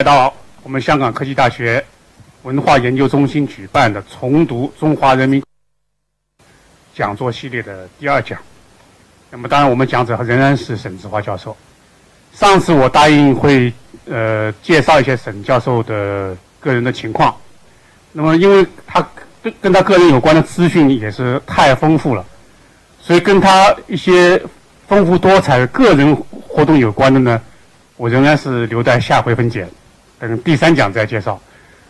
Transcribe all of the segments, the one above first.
来到我们香港科技大学文化研究中心举办的重读中华人民讲座系列的第二讲。那么，当然我们讲者仍然是沈志华教授。上次我答应会呃介绍一些沈教授的个人的情况。那么，因为他跟跟他个人有关的资讯也是太丰富了，所以跟他一些丰富多彩的个人活动有关的呢，我仍然是留在下回分解，等第三讲再介绍。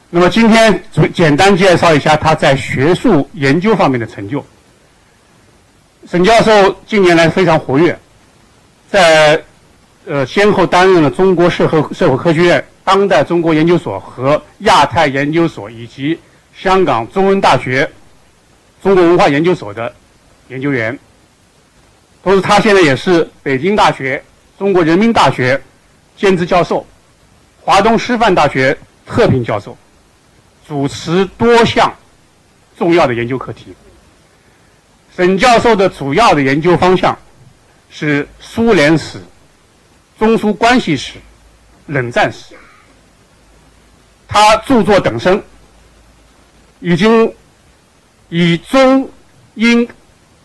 那么今天简单介绍一下他在学术研究方面的成就。沈教授近年来非常活跃，在呃先后担任了中国社会社会科学院。当代中国研究所和亚太研究所以及香港中文大学中国文化研究所的研究员，同时他现在也是北京大学、中国人民大学兼职教授，华东师范大学特聘教授，主持多项重要的研究课题。沈教授的主要的研究方向是苏联史、中苏关系史、冷战史。他著作等身，已经以中、英、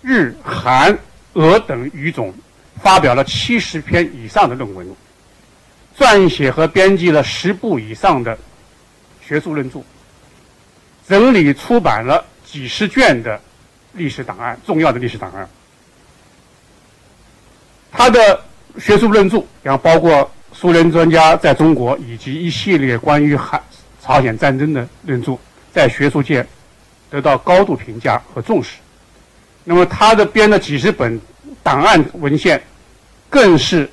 日、韩、俄等语种发表了七十篇以上的论文，撰写和编辑了十部以上的学术论著，整理出版了几十卷的历史档案，重要的历史档案。他的学术论著，然后包括苏联专家在中国以及一系列关于韩。朝鲜战争的论著在学术界得到高度评价和重视。那么他的编的几十本档案文献更是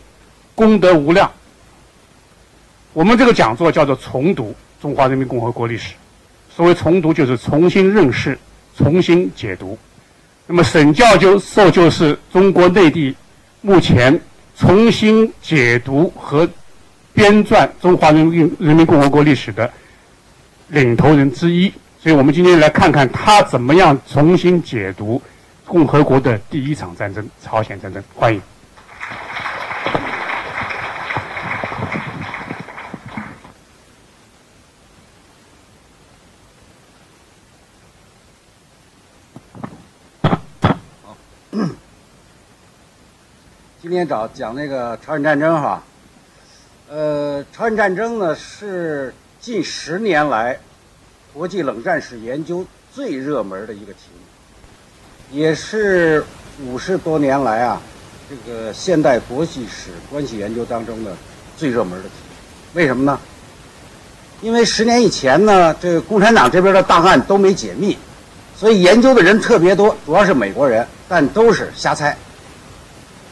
功德无量。我们这个讲座叫做“重读中华人民共和国历史”。所谓重读，就是重新认识、重新解读。那么沈教授就是中国内地目前重新解读和编撰中华人民人民共和国历史的。领头人之一，所以我们今天来看看他怎么样重新解读共和国的第一场战争——朝鲜战争。欢迎。今天找讲那个朝鲜战争哈，呃，朝鲜战争呢是。近十年来，国际冷战史研究最热门的一个题目，也是五十多年来啊，这个现代国际史关系研究当中的最热门的题目。为什么呢？因为十年以前呢，这个共产党这边的档案都没解密，所以研究的人特别多，主要是美国人，但都是瞎猜，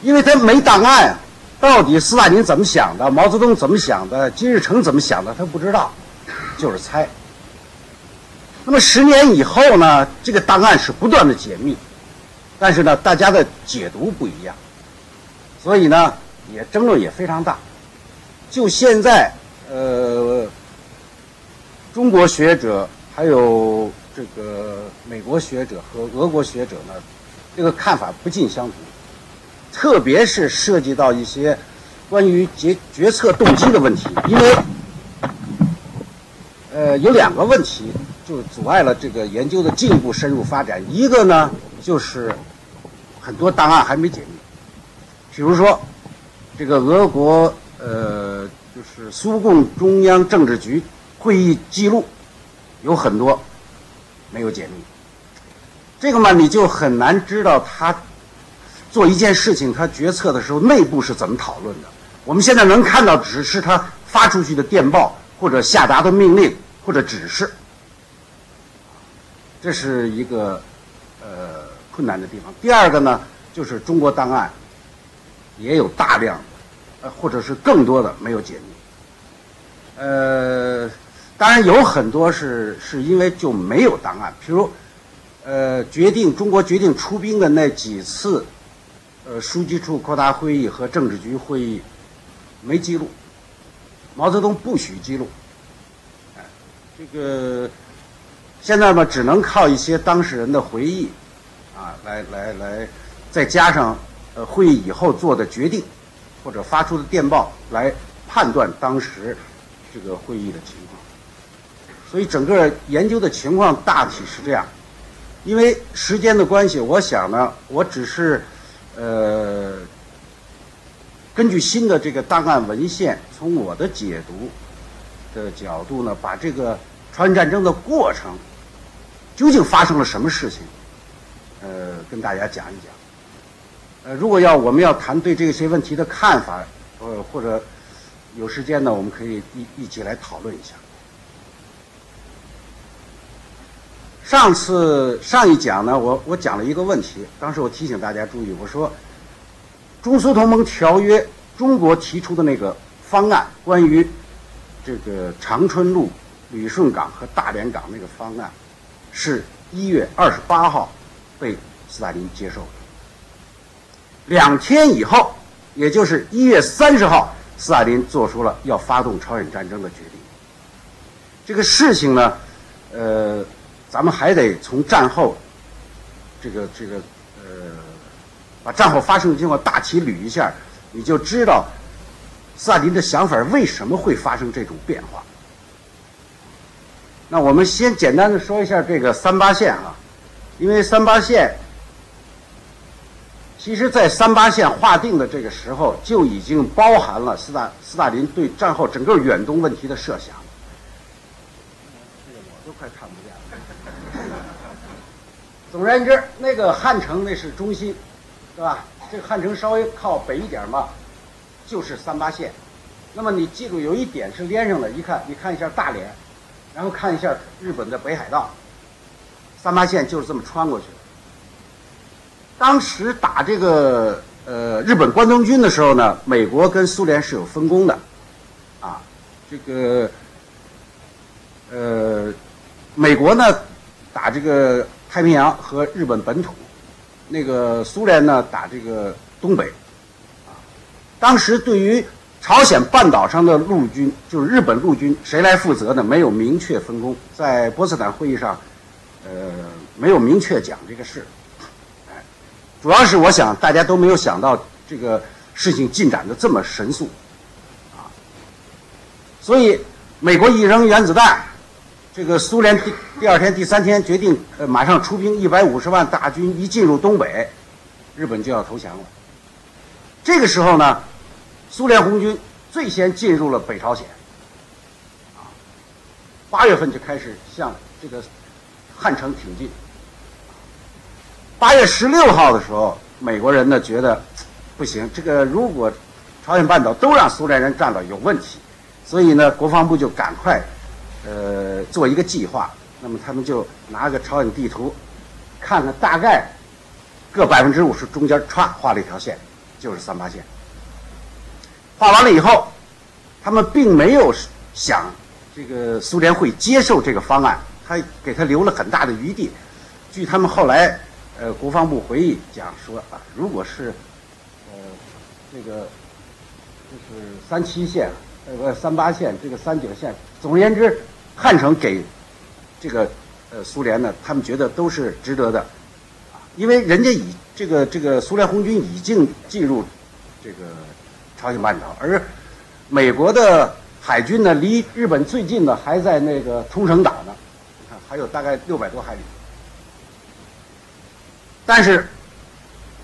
因为他没档案。到底斯大林怎么想的？毛泽东怎么想的？金日成怎么想的？他不知道，就是猜。那么十年以后呢？这个档案是不断的解密，但是呢，大家的解读不一样，所以呢，也争论也非常大。就现在，呃，中国学者还有这个美国学者和俄国学者呢，这个看法不尽相同。特别是涉及到一些关于决决策动机的问题，因为呃有两个问题就阻碍了这个研究的进一步深入发展。一个呢就是很多档案还没解密，比如说这个俄国呃就是苏共中央政治局会议记录有很多没有解密，这个嘛你就很难知道他。做一件事情，他决策的时候内部是怎么讨论的？我们现在能看到只是他发出去的电报，或者下达的命令，或者指示。这是一个呃困难的地方。第二个呢，就是中国档案也有大量的，呃或者是更多的没有解密。呃，当然有很多是是因为就没有档案，比如呃决定中国决定出兵的那几次。呃，书记处扩大会议和政治局会议没记录，毛泽东不许记录。哎，这个现在嘛，只能靠一些当事人的回忆，啊，来来来，再加上呃会议以后做的决定或者发出的电报来判断当时这个会议的情况。所以整个研究的情况大体是这样。因为时间的关系，我想呢，我只是呃根据新的这个档案文献，从我的解读的角度呢，把这个朝鲜战争的过程究竟发生了什么事情，呃，跟大家讲一讲。呃，如果要我们要谈对这些问题的看法，呃，或者有时间呢，我们可以一一起来讨论一下。上次上一讲呢，我我讲了一个问题，当时我提醒大家注意，我说中苏同盟条约中国提出的那个方案，关于这个长春路、旅顺港和大连港那个方案，是一月二十八号被斯大林接受的。两天以后，也就是一月三十号，斯大林做出了要发动朝鲜战争的决定。这个事情呢，呃，咱们还得从战后，这个这个呃，把战后发生的情况大体捋一下，你就知道斯大林的想法为什么会发生这种变化。那我们先简单的说一下这个三八线啊，因为三八线。其实，在三八线划定的这个时候，就已经包含了斯大斯大林对战后整个远东问题的设想。这个我都快看不见了。总而言之，那个汉城那是中心，对吧？这个汉城稍微靠北一点嘛，就是三八线。那么你记住，有一点是连上的，一看，你看一下大连，然后看一下日本的北海道，三八线就是这么穿过去的。当时打这个呃日本关东军的时候呢，美国跟苏联是有分工的，啊，这个呃美国呢打这个太平洋和日本本土，那个苏联呢打这个东北，啊，当时对于朝鲜半岛上的陆军，就是日本陆军，谁来负责呢？没有明确分工，在波茨坦会议上，呃，没有明确讲这个事。哎主要是我想大家都没有想到这个事情进展的这么神速，啊，所以美国一扔原子弹，这个苏联第第二天、第三天决定呃马上出兵一百五十万大军一进入东北，日本就要投降了。这个时候呢，苏联红军最先进入了北朝鲜，啊，八月份就开始向这个汉城挺进。八月十六号的时候，美国人呢觉得不行，这个如果朝鲜半岛都让苏联人占了有问题，所以呢，国防部就赶快呃做一个计划。那么他们就拿个朝鲜地图，看看大概各百分之五十中间歘画了一条线，就是三八线。画完了以后，他们并没有想这个苏联会接受这个方案，他给他留了很大的余地。据他们后来。呃，国防部回忆讲说啊，如果是呃这个就是三七线，呃不三八线，这个三九线，总而言之，汉城给这个呃苏联呢，他们觉得都是值得的，啊，因为人家已这个这个苏联红军已经进入这个朝鲜半岛，而美国的海军呢，离日本最近的还在那个冲绳岛呢，你看还有大概六百多海里。但是，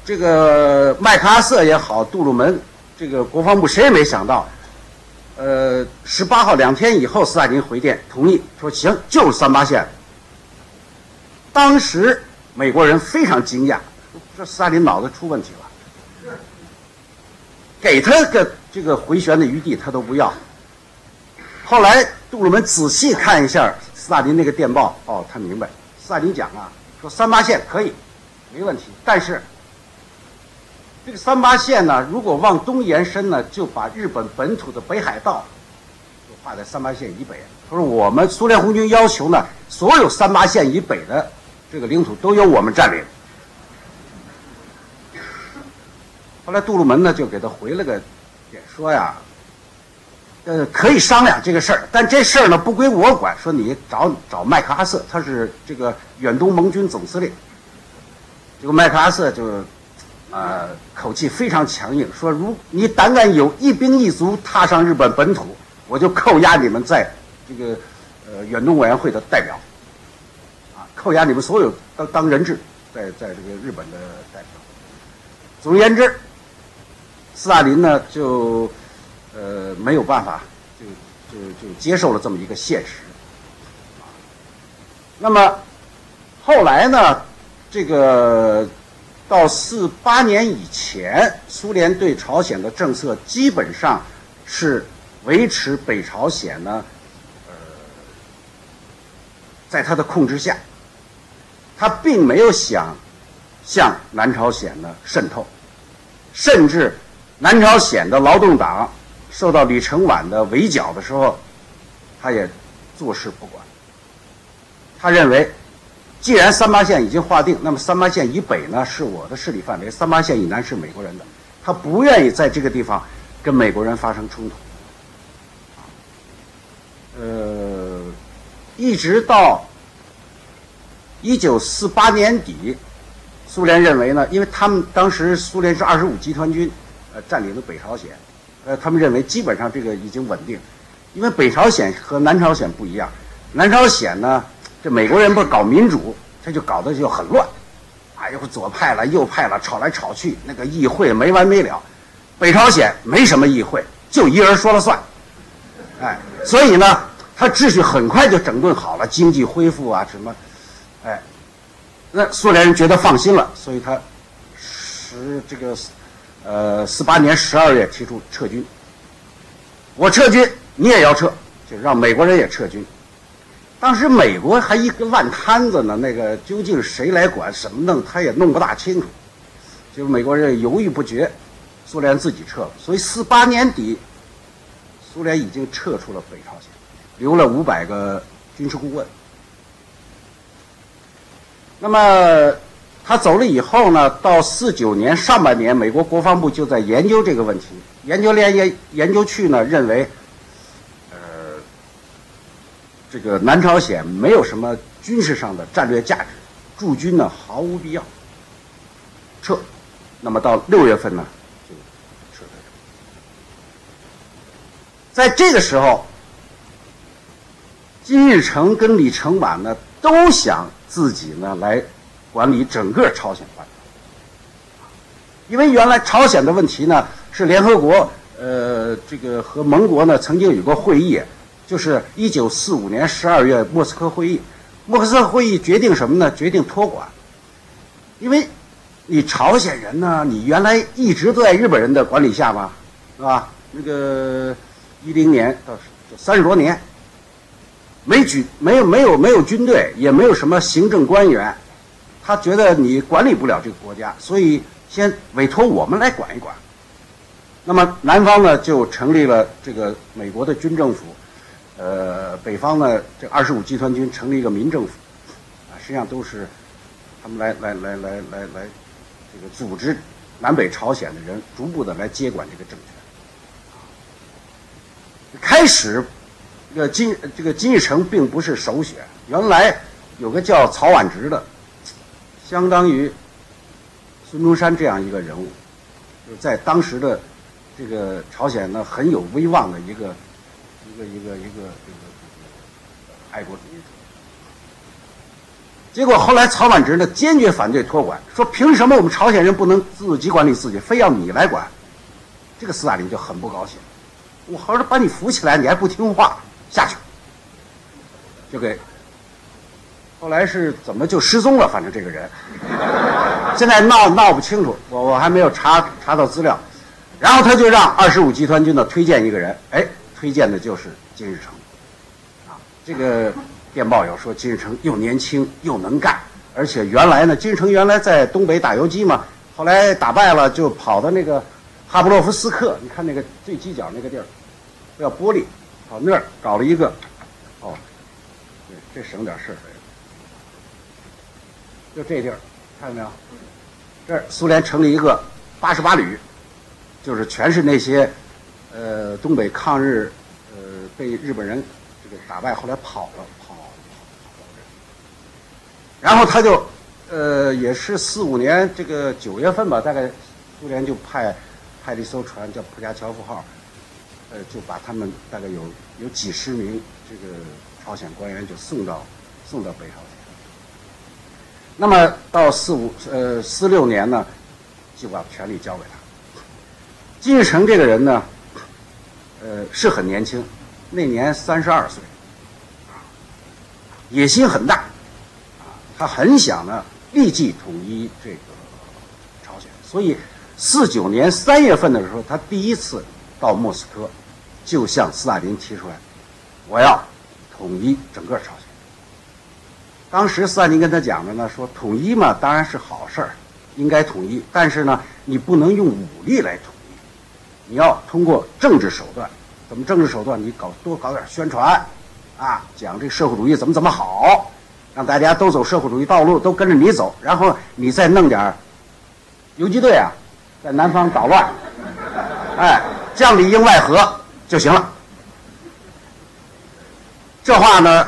这个麦克阿瑟也好，杜鲁门，这个国防部谁也没想到，呃，十八号两天以后，斯大林回电同意说行，就是三八线。当时美国人非常惊讶，说斯大林脑子出问题了，给他个这个回旋的余地他都不要。后来杜鲁门仔细看一下斯大林那个电报，哦，他明白，斯大林讲啊，说三八线可以。没问题，但是这个三八线呢，如果往东延伸呢，就把日本本土的北海道就划在三八线以北。他说我们苏联红军要求呢，所有三八线以北的这个领土都由我们占领。后来杜鲁门呢就给他回了个电说呀，呃，可以商量这个事儿，但这事儿呢不归我管，说你找找麦克阿瑟，他是这个远东盟军总司令。这个麦克阿瑟就，呃，口气非常强硬，说：“如你胆敢有一兵一卒踏上日本本土，我就扣押你们在这个呃远东委员会的代表，啊，扣押你们所有当当人质，在在这个日本的代表。总而言之，斯大林呢就呃没有办法，就就就接受了这么一个现实。啊那么后来呢，这个到四八年以前，苏联对朝鲜的政策基本上是维持北朝鲜呢，呃，在他的控制下，他并没有想向南朝鲜呢渗透，甚至南朝鲜的劳动党受到李承晚的围剿的时候，他也坐视不管。他认为，既然三八线已经划定，那么三八线以北呢是我的势力范围，三八线以南是美国人的。他不愿意在这个地方跟美国人发生冲突。呃，一直到一九四八年底，苏联认为呢，因为他们当时苏联是二十五集团军，呃，占领了北朝鲜，呃，他们认为基本上这个已经稳定，因为北朝鲜和南朝鲜不一样，南朝鲜呢。这美国人不是搞民主，他就搞得就很乱，啊，又左派了右派了，吵来吵去，那个议会没完没了。北朝鲜没什么议会，就一人说了算，哎，所以呢，他秩序很快就整顿好了，经济恢复啊什么，哎，那苏联人觉得放心了，所以他十这个呃四八年十二月提出撤军，我撤军，你也要撤，就让美国人也撤军。当时美国还一个烂摊子呢，那个究竟谁来管，什么弄，他也弄不大清楚。就美国人犹豫不决，苏联自己撤了。所以四八年底，苏联已经撤出了北朝鲜，留了五百个军事顾问。那么他走了以后呢，到四九年上半年，美国国防部就在研究这个问题，研究连研研究去呢，认为。这个南朝鲜没有什么军事上的战略价值，驻军呢毫无必要，撤。那么到六月份呢，就撤退。在这个时候，金日成跟李承晚呢都想自己呢来管理整个朝鲜半岛，因为原来朝鲜的问题呢是联合国呃这个和盟国呢曾经有过会议。就是一九四五年十二月莫斯科会议，莫斯科会议决定什么呢？决定托管，因为你朝鲜人呢，你原来一直都在日本人的管理下嘛，是吧？那个一零年到三十多年，没举没有没有没有军队，也没有什么行政官员，他觉得你管理不了这个国家，所以先委托我们来管一管。那么南方呢，就成立了这个美国的军政府。呃，北方呢，这二十五集团军成立一个民政府，啊，实际上都是他们来来来来来来，这个组织南北朝鲜的人，逐步的来接管这个政权。开始，这个金这个金日成并不是首选，原来有个叫曹婉植的，相当于孙中山这样一个人物，就在当时的这个朝鲜呢很有威望的一个。一个一个一个这个这个爱国主义者，结果后来曹婉植呢坚决反对托管，说凭什么我们朝鲜人不能自己管理自己，非要你来管？这个斯大林就很不高兴，我好好把你扶起来，你还不听话，下去，就给。后来是怎么就失踪了？反正这个人，现在闹闹不清楚，我我还没有查查到资料。然后他就让二十五集团军呢推荐一个人，哎。推荐的就是金日成，啊，这个电报有说金日成又年轻又能干，而且原来呢，金日成原来在东北打游击嘛，后来打败了就跑到那个哈布洛夫斯克，你看那个最犄角那个地儿，叫玻璃，跑那儿搞了一个，哦，对，这省点事儿，就这地儿，看到没有？这儿苏联成立一个八十八旅，就是全是那些。呃，东北抗日，呃，被日本人这个打败，后来跑了，跑，跑，跑，然后他就，呃，也是四五年这个九月份吧，大概苏联就派派了一艘船叫普加乔夫号，呃，就把他们大概有有几十名这个朝鲜官员就送到送到北朝鲜。那么到四五呃四六年呢，就把权力交给他。金日成这个人呢，呃是很年轻，那年三十二岁，野心很大，啊，他很想呢立即统一这个朝鲜，所以四九年三月份的时候，他第一次到莫斯科，就向斯大林提出来，我要统一整个朝鲜。当时斯大林跟他讲的呢，说统一嘛当然是好事儿，应该统一，但是呢，你不能用武力来统，你要通过政治手段。怎么政治手段？你搞多搞点宣传，啊，讲这社会主义怎么怎么好，让大家都走社会主义道路，都跟着你走，然后你再弄点游击队啊，在南方捣乱，哎，将里应外合就行了。这话呢？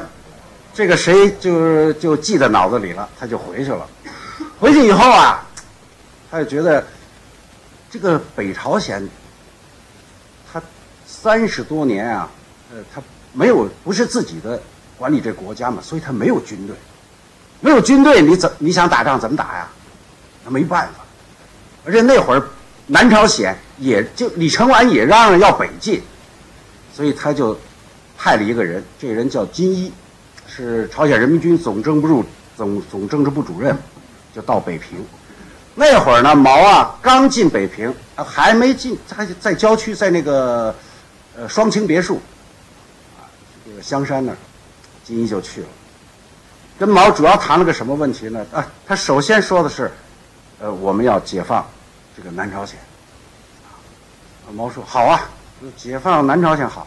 这个谁就就记在脑子里了，他就回去了。回去以后啊，他就觉得这个北朝鲜，三十多年啊，呃，他没有不是自己的管理这国家嘛，所以他没有军队，没有军队，你怎你想打仗怎么打呀？他没办法。而且那会儿南朝鲜也就李承晚也嚷嚷要北进，所以他就派了一个人，这人叫金一。是朝鲜人民军总政治部总总政治部主任，就到北平。那会儿呢，毛啊刚进北平，还没进，还在郊区，在那个呃双清别墅啊，这个香山那，金一就去了。跟毛主要谈了个什么问题呢？啊，他首先说的是，呃，我们要解放这个南朝鲜。啊，毛说好啊，解放南朝鲜好。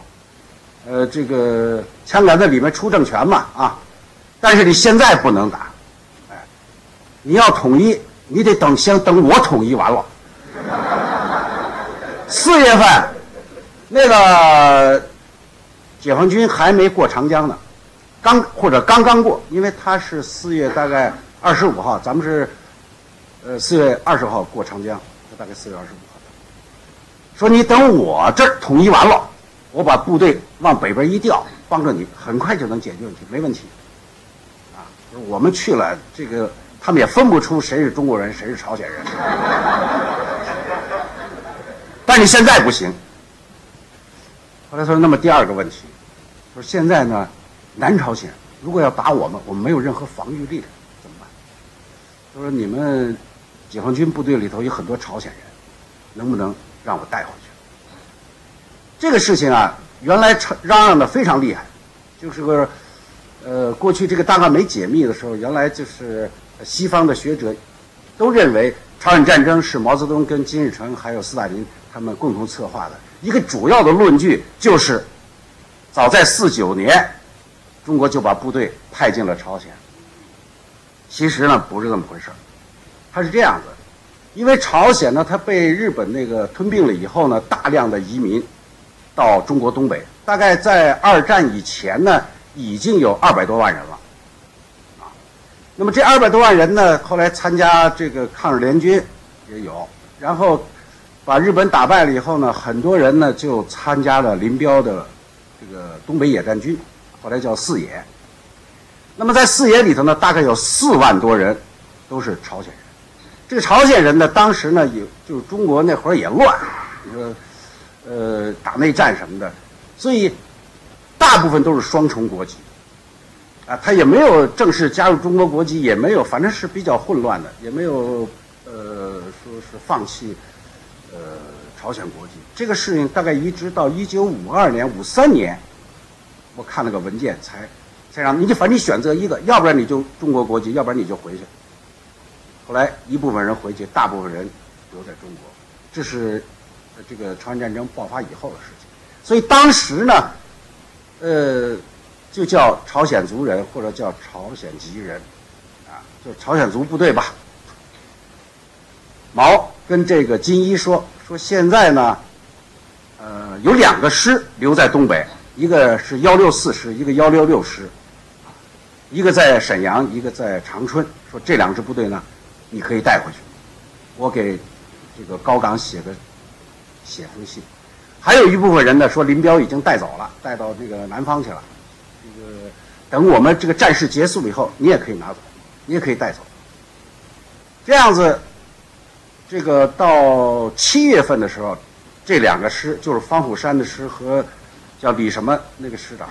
呃，这个枪杆子里面出政权嘛，啊，但是你现在不能打，哎，你要统一，你得等先等我统一完了。四月份，那个解放军还没过长江呢，刚或者刚刚过，因为他是四月大概二十五号，咱们是呃四月二十号过长江，他大概四月二十五号。说你等我这儿统一完了。我把部队往北边一调，帮着你，很快就能解决问题，没问题。啊，我们去了，这个他们也分不出谁是中国人，谁是朝鲜人。但你现在不行。后来他说，那么第二个问题，说现在呢，南朝鲜如果要打我们，我们没有任何防御力量，怎么办？他说你们解放军部队里头有很多朝鲜人，能不能让我带回去？这个事情啊，原来嚷嚷的非常厉害，就是个，呃，过去这个档案没解密的时候，原来就是西方的学者都认为朝鲜战争是毛泽东跟金日成还有斯大林他们共同策划的。一个主要的论据就是，早在四九年，中国就把部队派进了朝鲜。其实呢，不是这么回事儿，它是这样子，因为朝鲜呢，它被日本那个吞并了以后呢，大量的移民。到中国东北，大概在二战以前呢，已经有二百多万人了，啊，那么这二百多万人呢，后来参加这个抗日联军也有，然后把日本打败了以后呢，很多人呢就参加了林彪的这个东北野战军，后来叫四野。那么在四野里头呢，大概有四万多人都是朝鲜人。这个朝鲜人呢，当时呢也就是中国那会儿也乱，你说。呃，打内战什么的，所以大部分都是双重国籍，啊，他也没有正式加入中国国籍，也没有，反正是比较混乱的，也没有呃说是放弃呃朝鲜国籍。这个事情大概一直到一九五二年、五三年，我看了个文件才才让你就，反正你选择一个，要不然你就中国国籍，要不然你就回去。后来一部分人回去，大部分人留在中国，这是。这个朝鲜战争爆发以后的事情，所以当时呢，呃，就叫朝鲜族人或者叫朝鲜籍人，啊，就朝鲜族部队吧。毛跟这个金一说说，现在呢，呃，有两个师留在东北，一个是幺六四师，一个幺六六师，一个在沈阳，一个在长春。说这两支部队呢，你可以带回去，我给这个高岗写个。写封信，还有一部分人呢说林彪已经带走了，带到这个南方去了。这个等我们这个战事结束以后，你也可以拿走，你也可以带走。这样子，这个到七月份的时候，这两个师就是方虎山的师和叫李什么那个师长，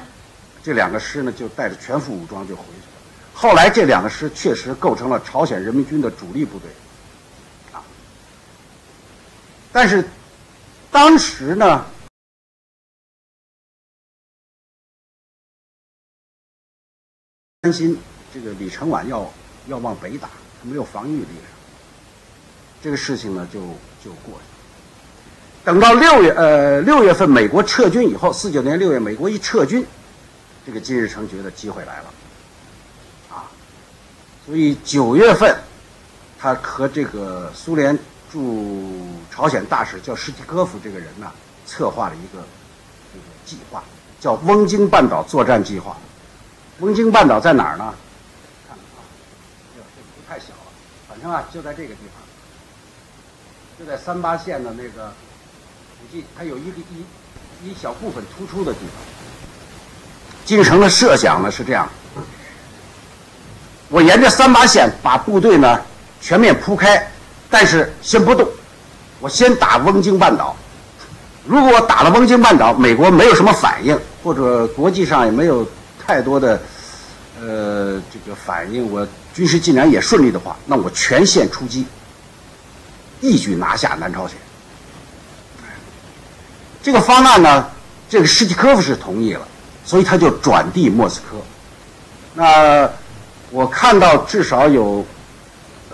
这两个师呢就带着全副武装就回去了。后来这两个师确实构成了朝鲜人民军的主力部队。啊但是，当时呢，担心这个李承晚要要往北打，他没有防御力量，这个事情呢就就过去了。等到六月呃六月份美国撤军以后，四九年六月美国一撤军，这个金日成觉得机会来了，啊，所以九月份，他和这个苏联。驻朝鲜大使叫史蒂科夫这个人呢，策划了一个这个计划，叫翁京半岛作战计划。翁京半岛在哪儿呢？看看啊，这不太小了，反正啊就在这个地方，就在三八线的那个附近，它有一个一一小部分突出的地方。金日成的设想呢是这样：我沿着三八线把部队呢全面铺开。但是先不动，我先打翁京半岛。如果我打了翁京半岛，美国没有什么反应，或者国际上也没有太多的呃这个反应，我军事进展也顺利的话，那我全线出击，一举拿下南朝鲜。这个方案呢，这个史蒂科夫是同意了，所以他就转递莫斯科。那我看到至少有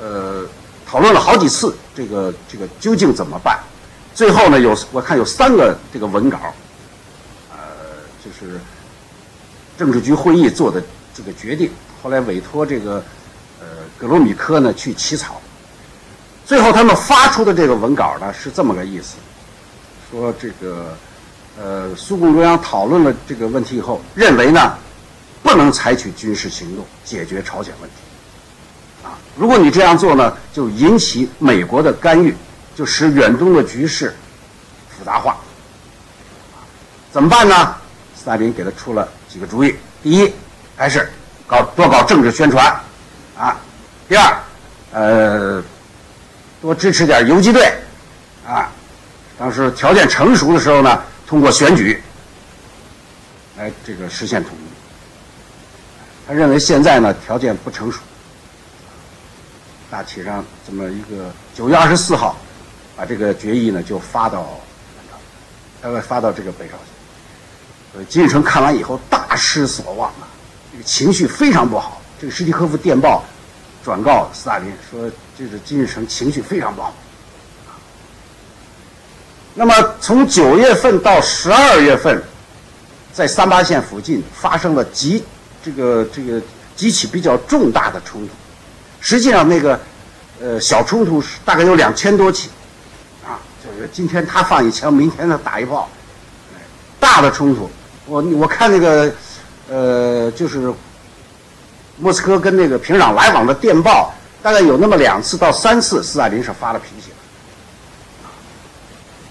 呃。讨论了好几次，这个这个究竟怎么办？最后呢，有我看有三个这个文稿，呃，就是政治局会议做的这个决定。后来委托这个呃格罗米科呢去起草。最后他们发出的这个文稿呢是这么个意思：说这个呃苏共中央讨论了这个问题以后，认为呢不能采取军事行动解决朝鲜问题。啊如果你这样做呢，就引起美国的干预，就使远东的局势复杂化。怎么办呢？斯大林给他出了几个主意：第一，还是搞多搞政治宣传，啊；第二，呃，多支持点游击队，啊；当时条件成熟的时候呢，通过选举来这个实现统一。他认为现在呢条件不成熟。大体上这么一个九月二十四号，把这个决议呢就发到，发到这个北朝鲜。呃，金日成看完以后大失所望啊，这个情绪非常不好。这个史蒂科夫电报转告斯大林说，这个金日成情绪非常不好。那么从九月份到十二月份，在三八线附近发生了几这个这个几起比较重大的冲突。实际上，那个，呃，小冲突是大概有两千多起，啊，就是今天他放一枪，明天他打一炮，大的冲突，我我看那个，呃，就是莫斯科跟那个平壤来往的电报，大概有那么两次到三次，斯大林是发了脾气了，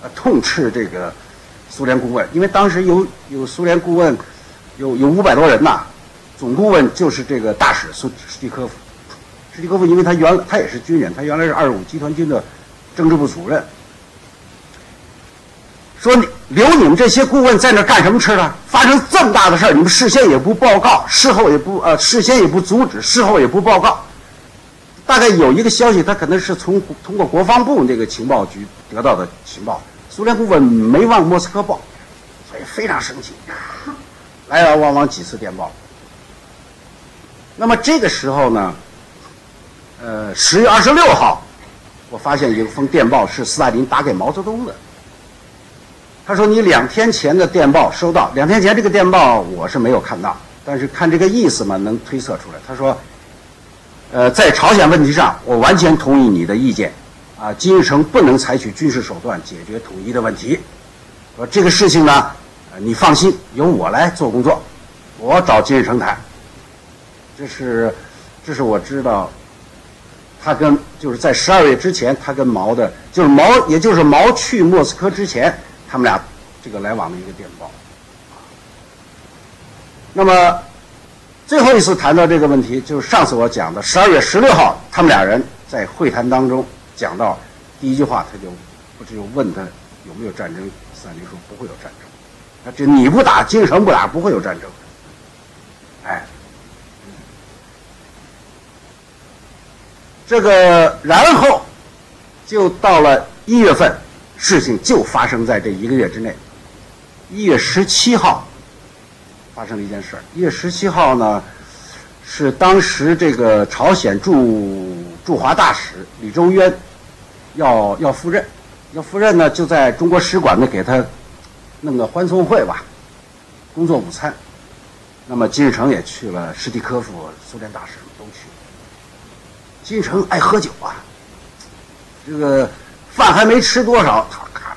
啊，痛斥这个苏联顾问，因为当时有有苏联顾问，有有五百多人呐，总顾问就是这个大使苏史蒂科夫。史蒂科夫，因为他原他也是军人，他原来是二十五集团军的政治部主任。说你留你们这些顾问在那干什么吃的？发生这么大的事儿，你们事先也不报告，事后也不呃事先也不阻止，事后也不报告。大概有一个消息，他可能是从通过国防部那个情报局得到的情报。苏联顾问没往莫斯科报，所以非常生气，来来往往几次电报。那么这个时候呢？呃，十月二十六号，我发现有一封电报是斯大林打给毛泽东的。他说：“你两天前的电报收到，两天前这个电报我是没有看到，但是看这个意思嘛，能推测出来。”他说：“呃，在朝鲜问题上，我完全同意你的意见，啊，金日成不能采取军事手段解决统一的问题。说这个事情呢，你放心，由我来做工作，我找金日成谈。这是，这是我知道。”他跟就是在十二月之前，他跟毛的，就是毛，也就是毛去莫斯科之前，他们俩这个来往的一个电报。那么最后一次谈到这个问题，就是上次我讲的十二月十六号，他们俩人在会谈当中讲到第一句话，他就不只有问他有没有战争，斯大林说不会有战争，那这你不打，京城不打，不会有战争。哎，这个然后就到了一月份，事情就发生在这一个月之内。一月十七号发生了一件事儿。一月十七号呢，是当时这个朝鲜驻驻华大使李周渊要要赴任，要赴任呢，就在中国使馆呢给他弄个欢送会吧，工作午餐。那么金日成也去了，史蒂科夫苏联大使都去。金日成爱喝酒啊，这个饭还没吃多少，他咔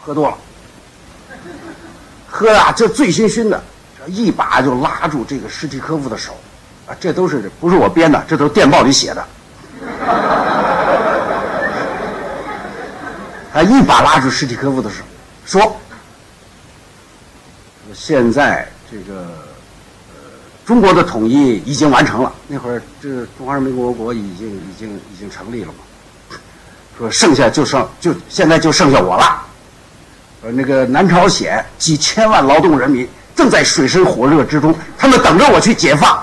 喝多了，喝啊就醉醺醺的，这一把就拉住这个史蒂科夫的手，啊，这都是不是我编的，这都是电报里写的。他一把拉住史蒂科夫的手，说：“现在这个。”中国的统一已经完成了，那会儿这中华人民共和国已经已经已经成立了嘛。说剩下就剩就现在就剩下我了。呃，那个南朝鲜几千万劳动人民正在水深火热之中，他们等着我去解放。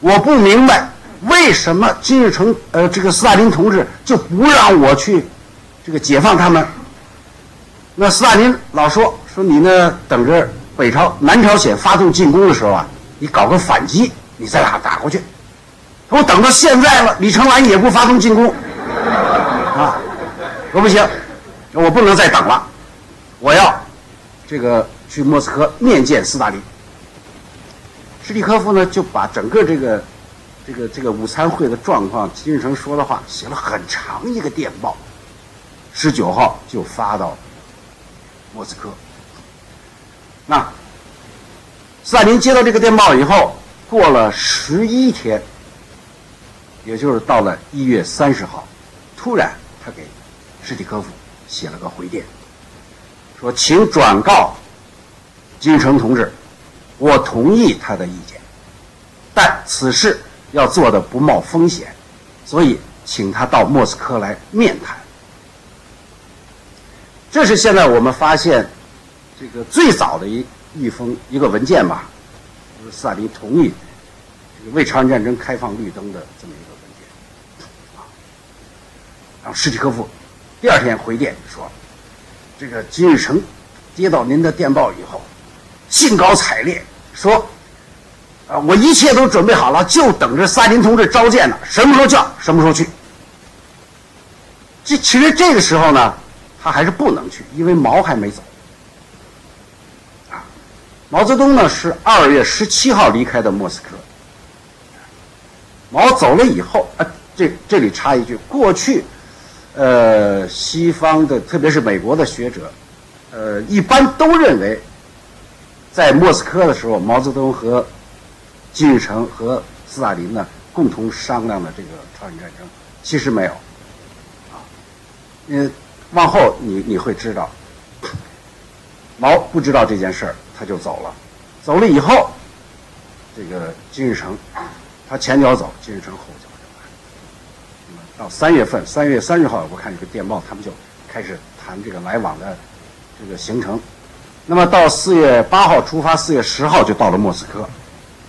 我不明白为什么金日成呃这个斯大林同志就不让我去这个解放他们。那斯大林老说说你呢等着北朝南朝鲜发动进攻的时候啊。你搞个反击，你再打打过去。我等到现在了，李成澜也不发动进攻，啊，说不行，我不能再等了，我要这个去莫斯科面见斯大林。史蒂科夫呢，就把整个这个这个这个午餐会的状况，金日成说的话写了很长一个电报，十九号就发到莫斯科。那。斯大林接到这个电报以后，过了十一天，也就是到了一月三十号，突然他给史蒂科夫写了个回电，说：“请转告金日成同志，我同意他的意见，但此事要做的不冒风险，所以请他到莫斯科来面谈。”这是现在我们发现这个最早的一。一封一个文件吧，就是斯大林同意为朝鲜战争开放绿灯的这么一个。然后史蒂科夫第二天回电说：“这个金日成接到您的电报以后，兴高采烈说，啊，我一切都准备好了，就等着斯大林同志召见呢，什么时候叫什么时候去。这其实这个时候呢，他还是不能去，因为毛还没走。”毛泽东呢是二月十七号离开的莫斯科。毛走了以后，啊，这这里插一句，过去，呃，西方的特别是美国的学者，呃，一般都认为，在莫斯科的时候，毛泽东和金日成和斯大林呢共同商量了这个朝鲜战争，其实没有，啊，嗯，往后你你会知道，毛不知道这件事儿。他就走了，走了以后，这个金日成，他前脚走，金日成后脚。到三月份，三月三十号，我看一个电报，他们就开始谈这个来往的这个行程。那么到四月八号出发，四月十号就到了莫斯科，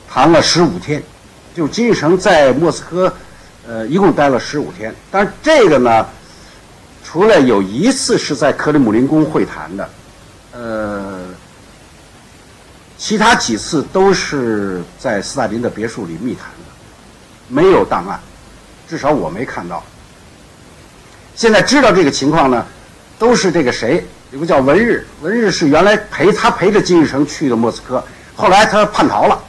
谈了十五天。就金日成在莫斯科，呃，一共待了十五天。但是这个呢，除了有一次是在克里姆林宫会谈的，呃。其他几次都是在斯大林的别墅里密谈的，没有档案，至少我没看到。现在知道这个情况呢，都是这个谁，有个叫文日，文日是原来陪他陪着金日成去的莫斯科，后来他叛逃了，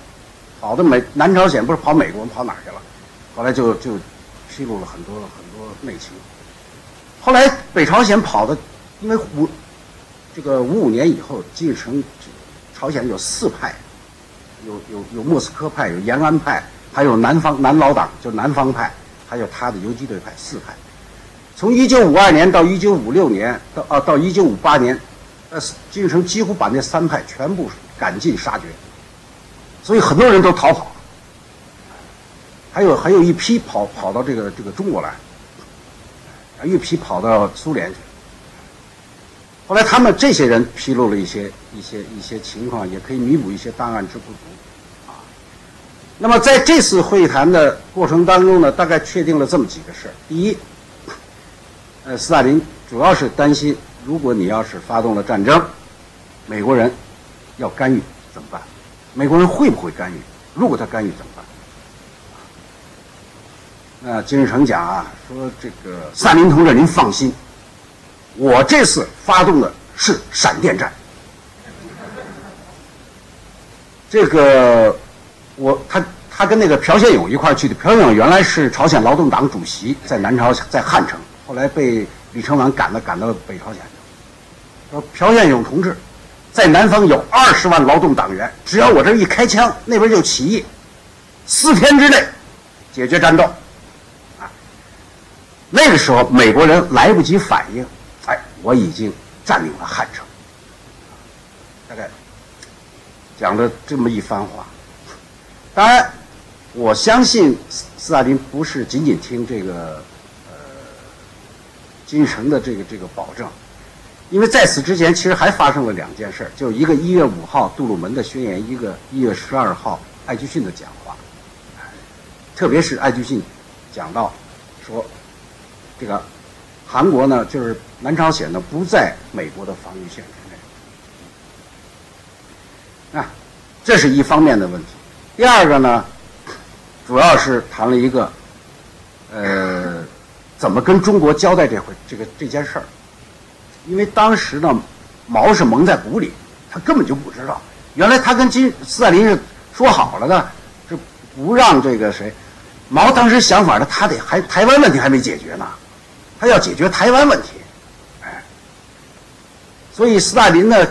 跑到美南朝鲜，不是跑美国，跑哪去了？后来就就披露了很多很多内情。后来北朝鲜跑的，因为五这个五五年以后，金日成。朝鲜有四派，有有有莫斯科派，有延安派，还有南方南老党，就南方派，还有他的游击队派，四派。从一九五二年到一九五六年，到啊到一九五八年，呃，金日成几乎把那三派全部赶尽杀绝，所以很多人都逃跑，还有还有一批跑跑到这个这个中国来，一批跑到苏联去。后来他们这些人披露了一些一些一些情况，也可以弥补一些档案之不足，那么在这次会谈的过程当中呢，大概确定了这么几个事儿：第一，呃，斯大林主要是担心。如果你要是发动了战争，美国人要干预怎么办？美国人会不会干预？如果他干预怎么办？那金日成讲啊，说这个斯大林同志您放心，我这次发动的是闪电战。这个我他他跟那个朴宪勇一块儿去的，朴宪勇原来是朝鲜劳动党主席，在南朝在汉城，后来被李承晚赶了赶到北朝鲜。说朴宪勇同志，在南方有二十万劳动党员，只要我这一开枪，那边就起义，四天之内解决战斗。啊，那个时候美国人来不及反应，哎，我已经占领了汉城。大概讲了这么一番话。当然，我相信斯大林不是仅仅听这个呃金日成的这个这个保证。因为在此之前，其实还发生了两件事，就一个一月五号杜鲁门的宣言，一个一月十二号艾居逊的讲话。特别是艾居逊讲到说，这个韩国呢，就是南朝鲜呢，不在美国的防御线之内。啊，这是一方面的问题。第二个呢，主要是谈了一个，呃，怎么跟中国交代这回这个这件事儿。因为当时呢，毛是蒙在鼓里，他根本就不知道，原来他跟金斯大林是说好了的，是不让这个谁，毛当时想法呢，他得还台湾问题还没解决呢，他要解决台湾问题，哎，所以斯大林呢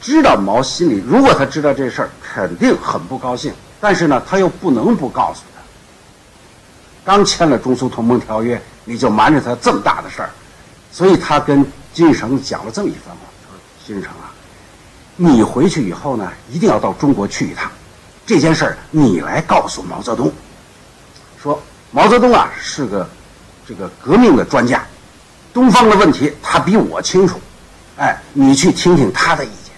知道毛心里，如果他知道这事儿，肯定很不高兴，但是呢，他又不能不告诉他，刚签了中苏同盟条约，你就瞒着他这么大的事儿，所以他跟。金日成讲了这么一番话，说：“金日成啊，你回去以后呢，一定要到中国去一趟。这件事儿你来告诉毛泽东，说毛泽东啊是个这个革命的专家，东方的问题他比我清楚。哎，你去听听他的意见。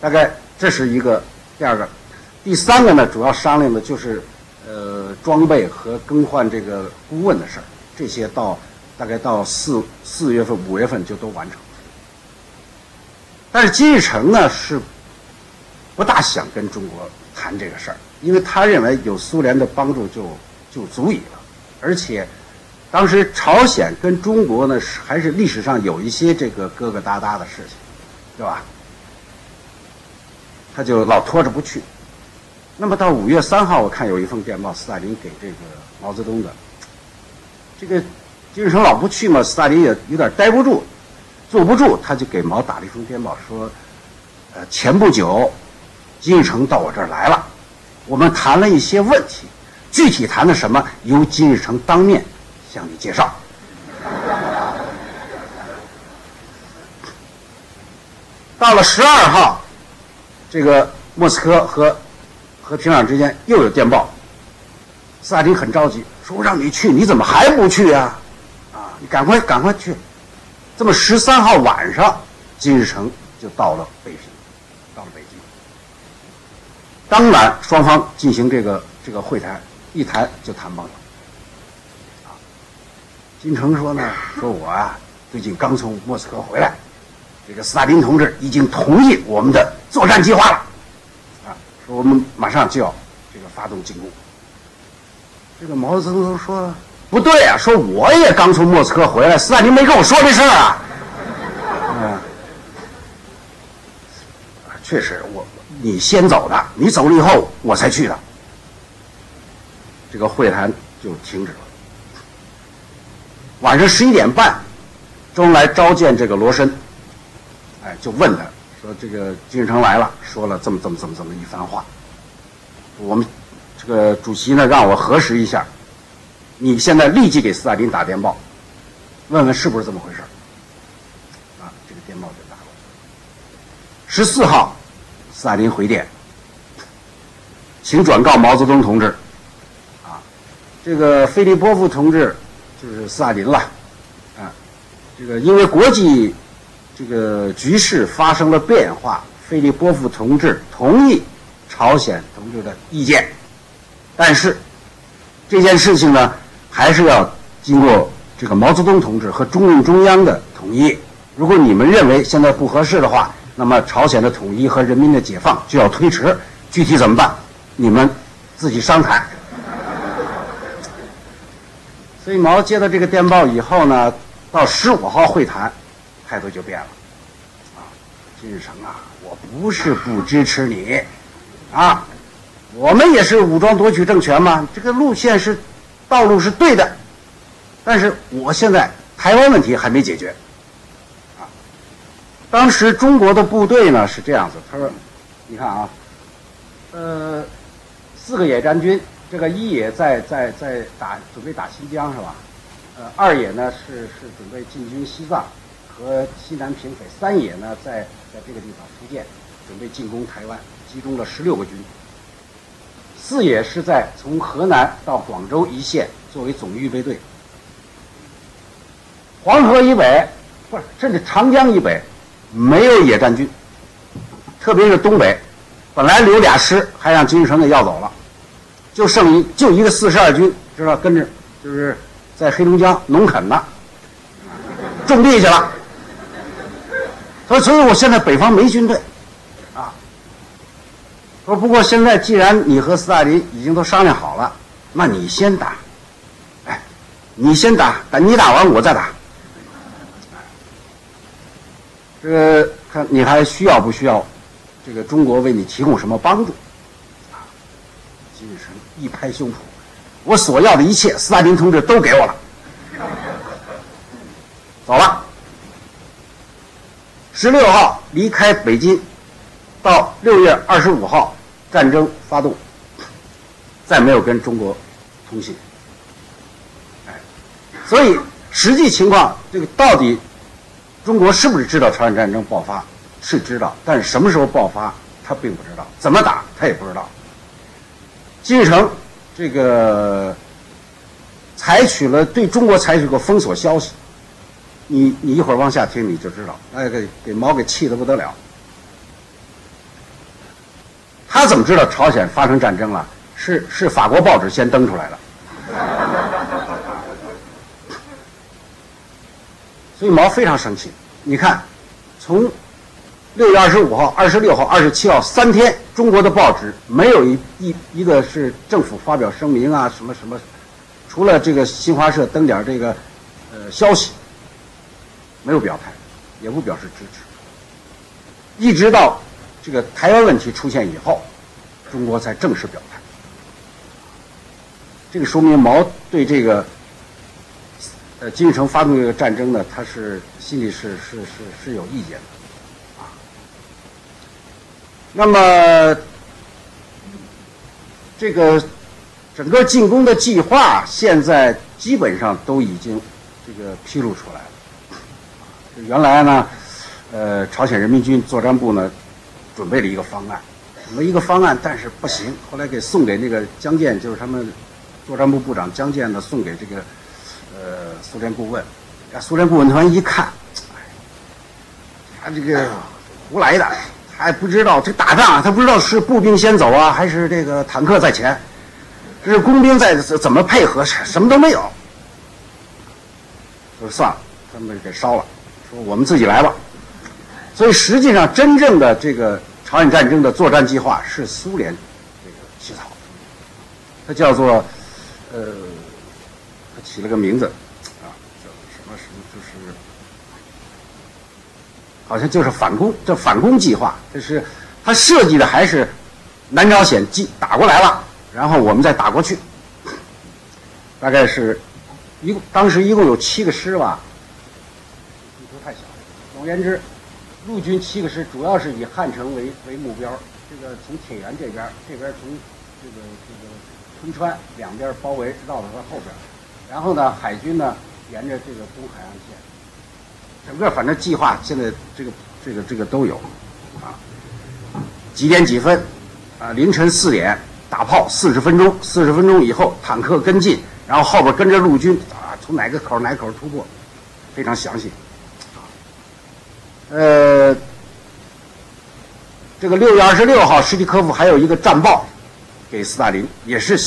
大概这是一个第二个，第三个呢，主要商量的就是呃装备和更换这个顾问的事儿，这些到。”大概到四四月份、五月份就都完成了，但是金日成呢是不大想跟中国谈这个事儿，因为他认为有苏联的帮助就就足以了，而且当时朝鲜跟中国呢是还是历史上有一些这个疙疙瘩瘩的事情，对吧？他就老拖着不去。那么到五月三号，我看有一封电报，斯大林给这个毛泽东的，这个。金日成老不去嘛，斯大林也有点待不住，坐不住，他就给毛打了一封电报，说：“呃，前不久，金日成到我这儿来了，我们谈了一些问题，具体谈的什么，由金日成当面向你介绍。”到了十二号，这个莫斯科和和平壤之间又有电报，斯大林很着急，说：“我让你去，你怎么还不去呀啊？”你赶快赶快去！这么十三号晚上，金日成就到了北平，到了北京。当晚双方进行这个这个会谈，一谈就谈崩了。啊，金城说呢，说我啊最近刚从莫斯科回来，这个斯大林同志已经同意我们的作战计划了，啊，说我们马上就要这个发动进攻。这个毛泽东说。不对啊，说我也刚从莫斯科回来，斯大林没跟我说这事儿啊。嗯，确实，我你先走的，你走了以后我才去的。这个会谈就停止了。晚上十一点半，周恩来召见这个罗申，哎，就问他说：“这个金日成来了，说了这么这么这么这么一番话，我们这个主席呢让我核实一下。”你现在立即给斯大林打电报，问问是不是这么回事？啊，这个电报就打过去。十四号，斯大林回电，请转告毛泽东同志，啊，这个菲利波夫同志就是斯大林了，啊，这个因为国际这个局势发生了变化，菲利波夫同志同意朝鲜同志的意见，但是这件事情呢，还是要经过这个毛泽东同志和中共中央的同意。如果你们认为现在不合适的话，那么朝鲜的统一和人民的解放就要推迟，具体怎么办？你们自己商谈。所以毛接到这个电报以后呢，到十五号会谈，态度就变了。啊，金日成啊，我不是不支持你，啊，我们也是武装夺取政权嘛，这个路线是，道路是对的，但是我现在台湾问题还没解决。啊当时中国的部队呢是这样子，他说：“你看啊，呃，四个野战军，这个一野在在在打准备打新疆是吧？呃，二野呢是是准备进军西藏和西南平匪，三野呢在在这个地方福建准备进攻台湾，集中了十六个军。四野是在从河南到广州一线作为总预备队。黄河以北不是甚至长江以北。”没有野战军，特别是东北，本来留俩师，还让金日成给要走了，就剩一就一个四十二军，知道跟着就是在黑龙江农垦呢，种地去了。所以，所以我现在北方没军队，啊。说不过现在既然你和斯大林已经都商量好了，那你先打，哎，你先打，等你打完我再打。这个看你还需要不需要，这个中国为你提供什么帮助？啊，金日成一拍胸脯，我所要的一切，斯大林同志都给我了。走了。十六号离开北京，到六月二十五号战争发动，再没有跟中国通信。哎，所以实际情况，这个到底？中国是不是知道朝鲜战争爆发？是知道，但是什么时候爆发，他并不知道；怎么打，他也不知道。金日成这个采取了对中国采取过封锁消息，你你一会儿往下听你就知道，哎给给毛给气得不得了。他怎么知道朝鲜发生战争了？是是法国报纸先登出来的。所以毛非常生气。你看，从六月二十五号、二十六号、二十七号三天，中国的报纸没有一一一个是政府发表声明啊，什么什么，除了这个新华社登点这个呃消息，没有表态，也不表示支持。一直到这个台湾问题出现以后，中国才正式表态。这个说明毛对这个。呃，金日成发动这个战争呢，他是心里是是是是有意见的，啊。那么这个整个进攻的计划现在基本上都已经这个披露出来了。原来呢，呃，朝鲜人民军作战部呢准备了一个方案，准备一个方案，但是不行，后来给送给那个江建，就是他们作战部部长江建呢，送给这个。呃，苏联顾问，苏联顾问团一看，哎，他这个胡来的，他还不知道这打仗，他不知道是步兵先走啊，还是这个坦克在前，这是工兵在怎么配合，什么都没有。说算了，他们给烧了，说我们自己来吧。所以实际上，真正的这个朝鲜战争的作战计划是苏联这个起草的，它叫做呃。起了个名字，啊，叫什么什么，就是好像就是反攻，叫反攻计划。就是他设计的还是南朝鲜进打过来了，然后我们再打过去。大概是一共当时一共有七个师吧，总而言之，陆军七个师主要是以汉城为为目标，这个从铁原这边，这边从这个这个春川两边包围，绕到它后边。然后呢，海军呢，沿着这个东海岸线，整个反正计划现在这个这个这个都有，啊，几点几分，啊，凌晨四点打炮四十分钟，四十分钟以后坦克跟进，然后后边跟着陆军啊，从哪个口哪个口突破，非常详细。呃，这个六月二十六号，史蒂科夫还有一个战报给斯大林，也是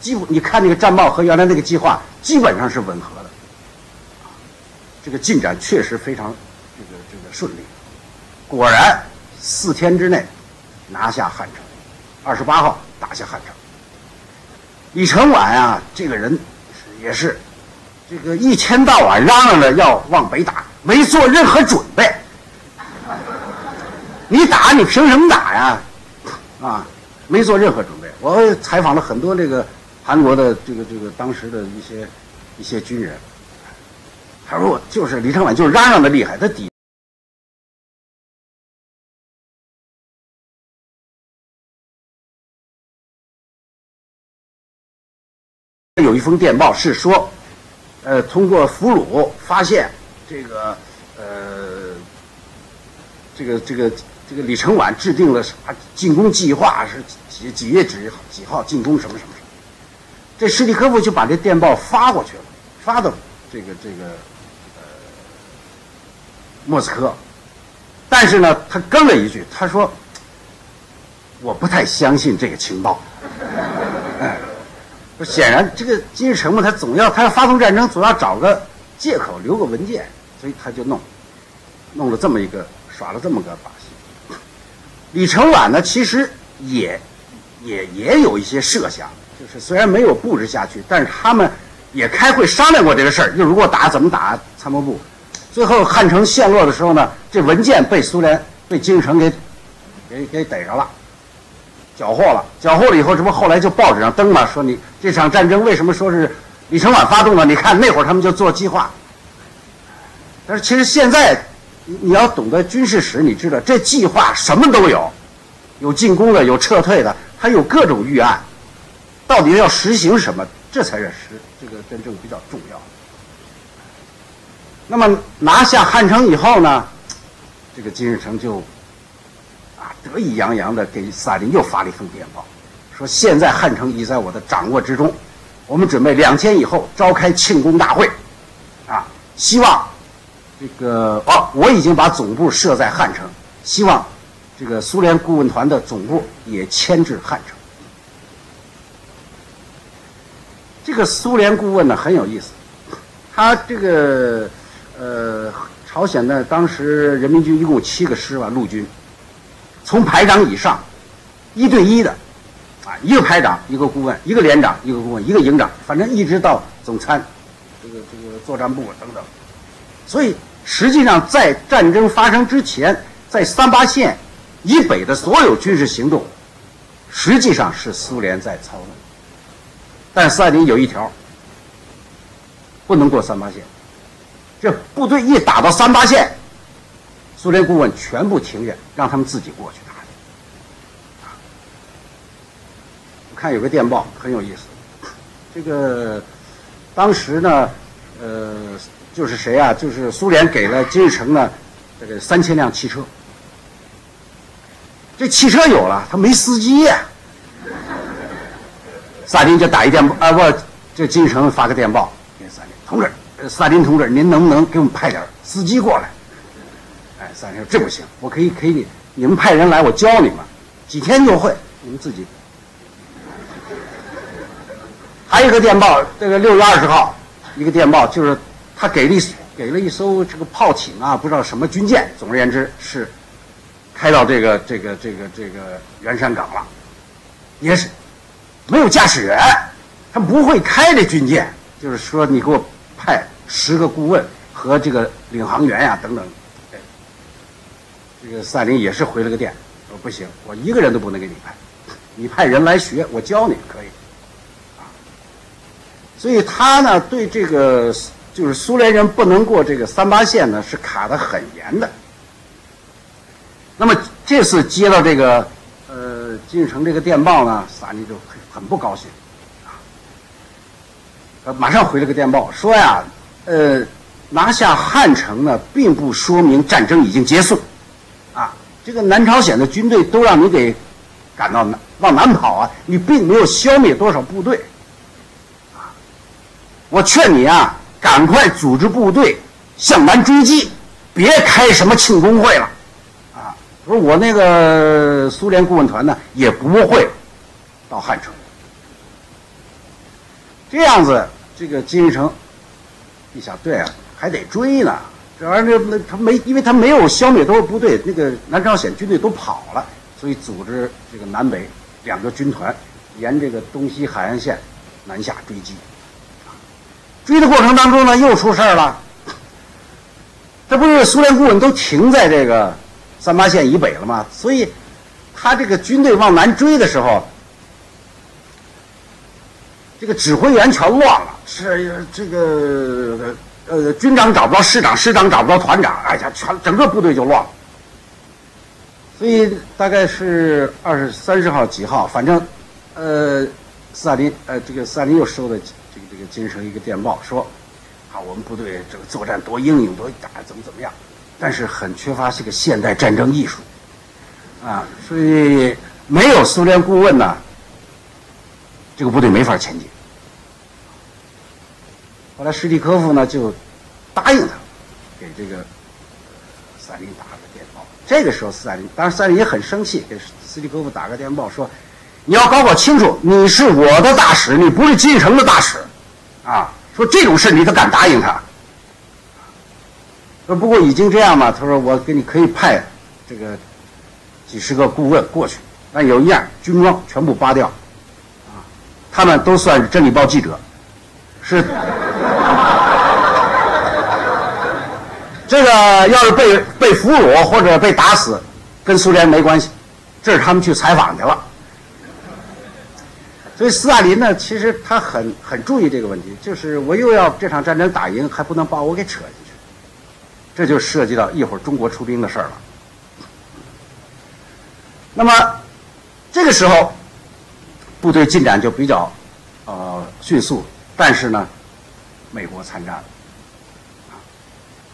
几乎你看那个战报和原来那个计划基本上是吻合的。这个进展确实非常这个这个顺利，果然四天之内拿下汉城，二十八号打下汉城。李承晚啊，这个人也是这个一天到晚嚷嚷着要往北打，没做任何准备。你打你凭什么打呀？啊，没做任何准备。我采访了很多这个韩国的这个这个当时的一些一些军人。他说：“我就是李承晚，就是嚷嚷的厉害。他底有一封电报是说，呃，通过俘虏发现这个呃，这个这个这个李承晚制定了啥进攻计划，是几几月几几号进攻什么什么什么。这史蒂科夫就把这电报发过去了，发到这个这个呃。”莫斯科，但是呢，他跟了一句，他说：“我不太相信这个情报。”哎，显然这个金日成嘛，他总要他要发动战争，总要找个借口留个文件，所以他就弄，弄了这么一个耍了这么个把戏。李承晚呢，其实也也也有一些设想，就是虽然没有布置下去，但是他们也开会商量过这个事儿，就如果打怎么打，参谋部。最后汉城陷落的时候呢，这文件被苏联被金日成给给给逮着了，缴获了。缴获了以后，这不后来就报纸上登嘛，说你这场战争为什么说是李承晚发动的？你看那会儿他们就做计划。但是其实现在你要懂得军事史，你知道这计划什么都有，有进攻的，有撤退的，还有各种预案。到底要实行什么，这才是实这个真正比较重要。那么拿下汉城以后呢，这个金日成就啊得意洋洋地给斯大林又发了一封电报，说现在汉城已在我的掌握之中，我们准备两天以后召开庆功大会，啊，希望这个哦，我已经把总部设在汉城，希望这个苏联顾问团的总部也迁至汉城。这个苏联顾问呢很有意思，他这个。呃，朝鲜呢，当时人民军一共七个师吧，陆军，从排长以上，一对一的，啊，一个排长，一个顾问，一个连长，一个顾问，一个营长，反正一直到总参，这个这个作战部等等。所以实际上在战争发生之前，在三八线以北的所有军事行动，实际上是苏联在操弄。但斯大林有一条，不能过三八线。这部队一打到三八线，苏联顾问全部停员，让他们自己过去打。我看有个电报很有意思，这个当时呢，呃，就是谁啊？就是苏联给了金日成呢，这个三千辆汽车。这汽车有了，他没司机呀。萨林就打一电报啊，不，这金日成发个电报给萨林同志。斯大林同志，您能不能给我们派点司机过来？哎，斯大林说这不行，我可以可以，你们派人来，我教你们，几天就会，你们自己。还有一个电报，这个六月二十号，一个电报就是他给了一给了一艘这个炮艇啊，不知道什么军舰，总而言之是开到这个这个这个这个圆山港了，也是没有驾驶员，他不会开这军舰，就是说你给我。派十个顾问和这个领航员呀、啊、等等，这个赛琳也是回了个电，说不行，我一个人都不能给你派，你派人来学，我教你可以，啊，所以他呢对这个就是苏联人不能过这个三八线呢是卡得很严的。那么这次接到这个呃金日成这个电报呢，萨尼就很很不高兴啊。马上回了个电报，说呀，呃，拿下汉城呢，并不说明战争已经结束，啊，这个南朝鲜的军队都让你给赶到南往南跑啊，你并没有消灭多少部队，啊，我劝你啊，赶快组织部队向南追击，别开什么庆功会了，啊，说我那个苏联顾问团呢，也不会到汉城，这样子，这个金日成一想，对啊。还得追呢，这玩意儿那他没，因为他没有消灭多少部队，那个南朝鲜军队都跑了，所以组织这个南北两个军团，沿这个东西海岸线南下追击。追的过程当中呢，又出事儿了。这不是苏联顾问都停在这个三八线以北了吗？所以他这个军队往南追的时候，这个指挥员全乱了，是这个。呃，军长找不着师长，师长找不着团长，哎呀，全整个部队就乱了。所以大概是二十三十号几号，反正，呃，斯大林，呃，这个斯大林又收了这个金日成一个电报，说，啊，我们部队这个作战多英勇，多打怎么怎么样，但是很缺乏这个现代战争艺术，啊，所以没有苏联顾问呢，这个部队没法前进。后来史蒂科夫呢就答应他，给这个斯大林打了个电报。这个时候斯大林，当然斯大林也很生气，给史蒂科夫打个电报说：“你要搞搞清楚，你是我的大使，你不是金城的大使，啊！说这种事你都敢答应他？说不过已经这样嘛，他说我给你可以派这个几十个顾问过去，但有一样军装全部扒掉，啊，他们都算是真理报记者，是。”这个要是被被俘虏或者被打死，跟苏联没关系，这是他们去采访去了。所以斯大林呢，其实他很很注意这个问题，就是我又要这场战争打赢，还不能把我给扯进去，这就涉及到一会儿中国出兵的事儿了。那么这个时候，部队进展就比较呃迅速，但是呢，美国参战了。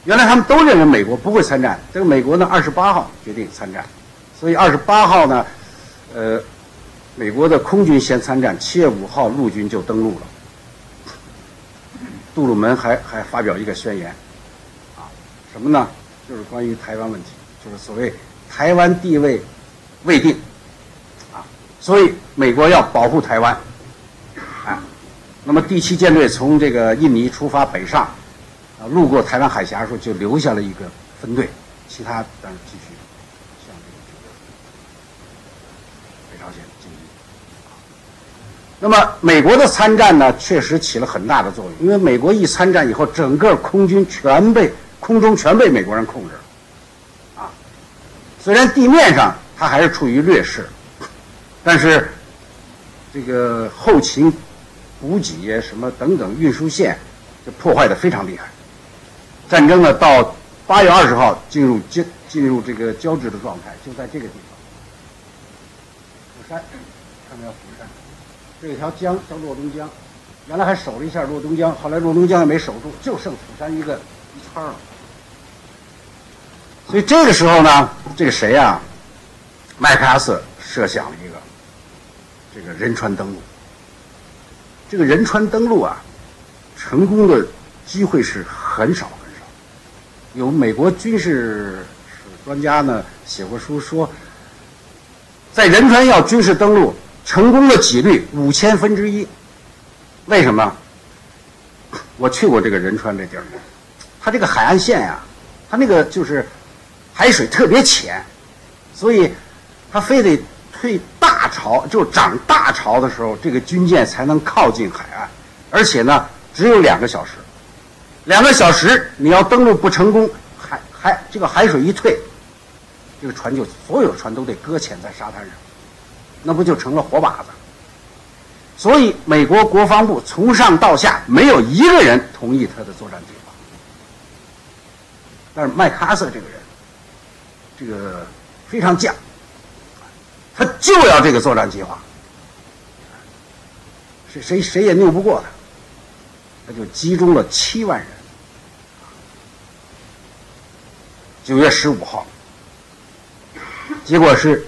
原来他们都认为美国不会参战，这个美国呢，二十八号决定参战，所以二十八号呢，呃，美国的空军先参战，七月五号陆军就登陆了。杜鲁门还还发表一个宣言，啊，什么呢？就是关于台湾问题，就是所谓台湾地位未定，啊，所以美国要保护台湾，啊，那么第七舰队从这个印尼出发北上。啊路过台湾海峡的时候，就留下了一个分队，其他当然继续向这个北朝鲜进军。那么美国的参战呢，确实起了很大的作用，因为美国一参战以后，整个空军全被空中全被美国人控制了。啊，虽然地面上它还是处于劣势，但是这个后勤补给什么等等运输线，就破坏的非常厉害。战争呢，到八月二十号进入进进入这个交织的状态，就在这个地方。釜山，看到没有？这条江叫洛东江，原来还守了一下洛东江，后来洛东江也没守住，就剩釜山一个一圈了。所以这个时候呢，这个谁呀、啊？麦克阿瑟设想了一个这个仁川登陆。这个仁川登陆啊，成功的机会是很少很少。有美国军事专家呢写过书说，在仁川要军事登陆，成功的几率五千分之一。为什么？我去过这个仁川这地儿，它这个海岸线呀、它那个就是海水特别浅，所以它非得退大潮，就涨大潮的时候，这个军舰才能靠近海岸，而且呢，只有两个小时。两个小时，你要登陆不成功，海海这个海水一退，这个船就所有船都得搁浅在沙滩上，那不就成了活靶子？所以美国国防部从上到下没有一个人同意他的作战计划。但是麦克阿瑟这个人，这个非常犟，他就要这个作战计划，谁谁谁也拗不过他。他就集中了七万人，九月十五号，结果是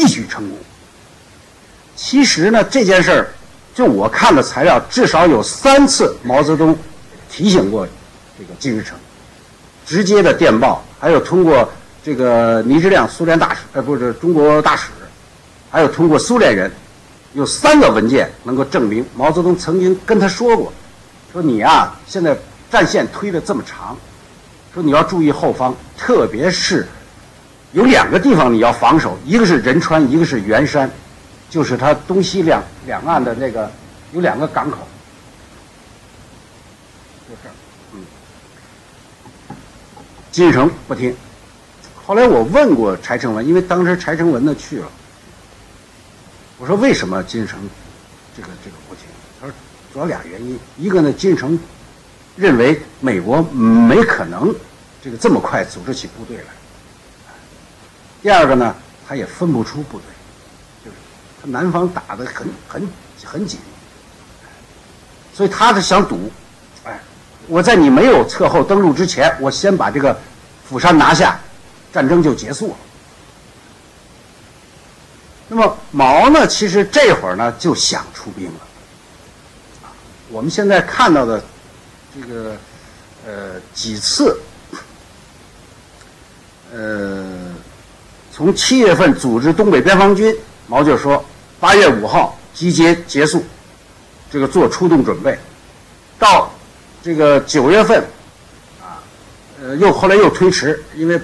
一举成功。其实呢，这件事儿，就我看的材料，至少有三次毛泽东提醒过这个金日成，直接的电报，还有通过这个倪志亮苏联大使，呃，不是中国大使，还有通过苏联人，有三个文件能够证明毛泽东曾经跟他说过，说你啊，现在战线推得这么长，说你要注意后方，特别是有两个地方你要防守，一个是仁川，一个是圆山。就是它东西两两岸的那个有两个港口，就是，嗯，金日成不听。后来我问过柴成文，因为当时柴成文呢去了，我说为什么金日成这个这个不听？他说主要俩原因，一个呢，金日成认为美国没可能这个这么快组织起部队来；第二个呢，他也分不出部队。就是他南方打得很很很紧，所以他是想赌，哎，我在你没有侧后登陆之前，我先把这个釜山拿下，战争就结束了。那么毛呢，其实这会儿呢就想出兵了。我们现在看到的这个呃几次，呃，从七月份组织东北边防军。毛就说：“八月五号集结结束，这个做出动准备，到这个九月份，啊，呃，又后来又推迟，因为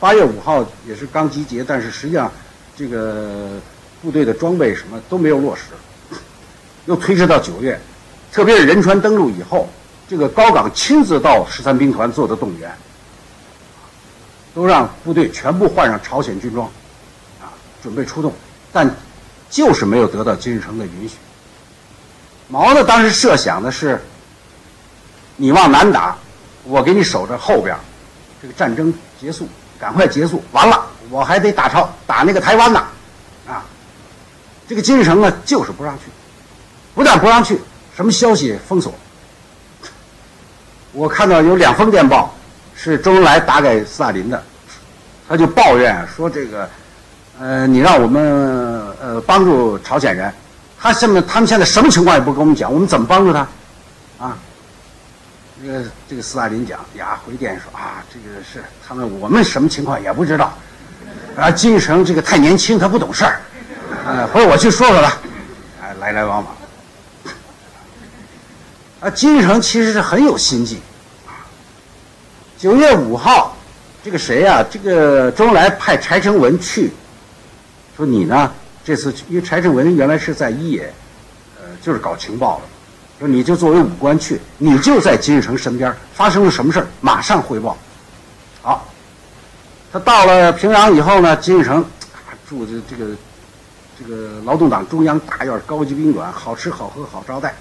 八月五号也是刚集结，但是实际上这个部队的装备什么都没有落实，又推迟到九月，特别是仁川登陆以后，这个高岗亲自到十三兵团做的动员，都让部队全部换上朝鲜军装，啊，准备出动。”但就是没有得到金日成的允许。毛呢，当时设想的是，你往南打，我给你守着后边，这个战争结束，赶快结束。完了，我还得打朝打那个台湾呢，啊，这个金日成呢，就是不让去，不但不让去，什么消息封锁。我看到有两封电报，是周恩来打给斯大林的，他就抱怨说这个。呃，你让我们呃帮助朝鲜人，他现在他们现在什么情况也不跟我们讲，我们怎么帮助他？啊，这个这个斯大林讲呀，回电说啊，这个是他们我们什么情况也不知道，啊，金日成这个太年轻，他不懂事儿，呃，回我去说说他，哎，来来往往，啊，金日成其实是很有心计，九月五号，这个谁呀？这个周恩来派柴成文去。说你呢？这次因为柴成文原来是在一野，呃，就是搞情报的。说你就作为武官去，你就在金日成身边，发生了什么事儿，马上汇报。好，他到了平壤以后呢，金日成住的这个这个劳动党中央大院高级宾馆，好吃好喝好招待。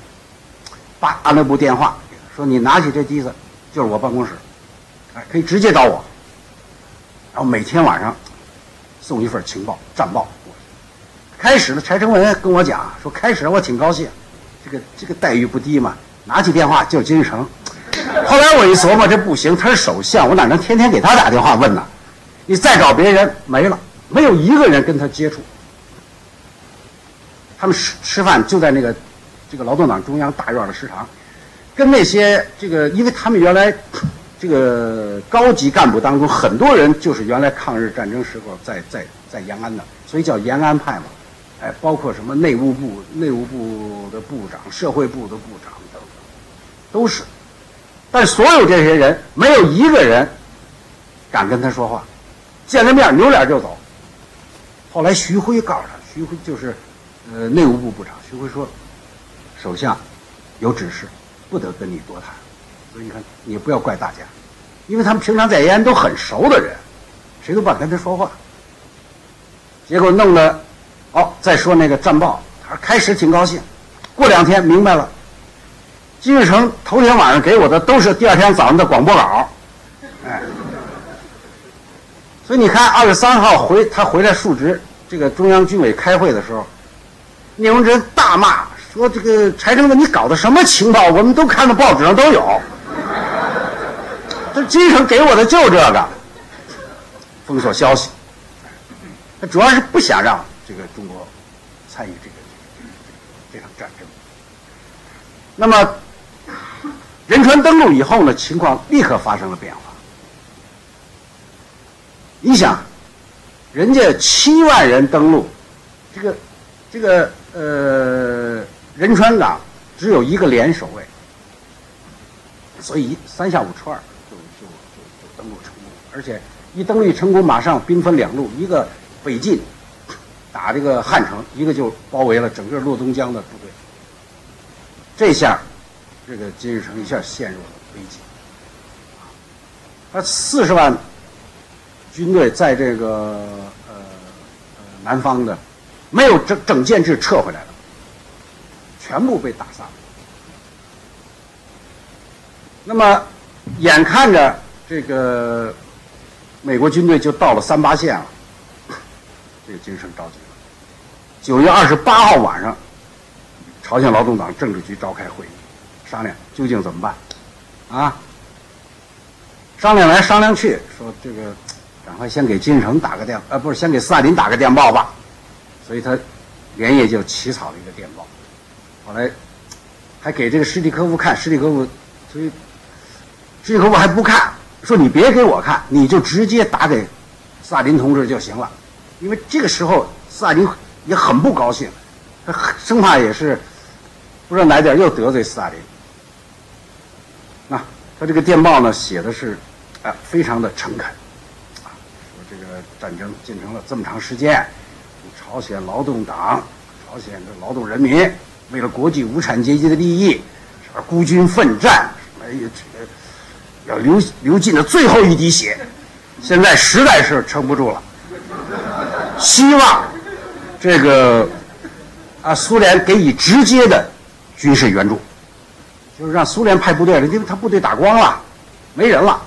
叭，按了部电话，说你拿起这机子，就是我办公室，哎，可以直接找我。然后每天晚上。送一份情报战报。开始呢，柴成文跟我讲说，开始我挺高兴，这个这个待遇不低嘛。拿起电话就金日成。后来我一琢磨，这不行，他是首相，我哪能天天给他打电话问呢？你再找别人没了，没有一个人跟他接触。他们吃吃饭就在那个这个劳动党中央大院的食堂，跟那些这个，因为他们原来。这个高级干部当中，很多人就是原来抗日战争时候在在在延安的，所以叫延安派嘛。哎，包括什么内务部、内务部的部长、社会部的部长等等，都是。但所有这些人，没有一个人敢跟他说话，见了面扭脸就走。后来徐辉告诉他，徐辉就是呃内务部部长，徐辉说，首相有指示，不得跟你多谈。所以你看，你不要怪大家，因为他们平常在延安都很熟的人，谁都不敢跟他说话。结果弄得，哦，再说那个战报，他说开始挺高兴，过两天明白了，金日成头天晚上给我的都是第二天早上的广播稿，哎，所以你看二月三号回他回来述职，这个中央军委开会的时候，聂荣臻大骂说：“这个柴成文，你搞的什么情报？我们都看到报纸上都有。”这金日成给我的就这个。封锁消息。他主要是不想让这个中国参与这个这场战争。那么仁川登陆以后呢，情况立刻发生了变化。你想，人家七万人登陆，这个这个呃仁川港只有一个连守卫，所以三下五除二，而且一登陆成功，马上兵分两路，一个。北进打这个汉城，一个就包围了整个洛东江的部队。这下，这个金日成一下陷入了危机。他四十万军队在这个呃南方的，没有整整建制撤回来了，全部被打散了。那么，眼看着这个美国军队就到了三八线了。这个精神着急了。九月二十八号晚上，朝鲜劳动党政治局召开会议，商量究竟怎么办，啊？商量来商量去，说这个赶快先给金日成打个电，呃，不是先给斯大林打个电报吧。所以他连夜就起草了一个电报，后来还给这个史蒂科夫看，史蒂科夫，所以史蒂科夫还不看，说你别给我看，你就直接打给斯大林同志就行了。因为这个时候，斯大林也很不高兴，他生怕也是不知道哪点又得罪斯大林。那他这个电报呢，写的是啊，非常的诚恳，啊，说这个战争进程了这么长时间，朝鲜劳动党、朝鲜的劳动人民为了国际无产阶级的利益，孤军奋战，什么要流流尽了最后一滴血，现在实在是撑不住了。希望这个啊，苏联给予直接的军事援助，就是让苏联派部队了，因为他部队打光了，没人了。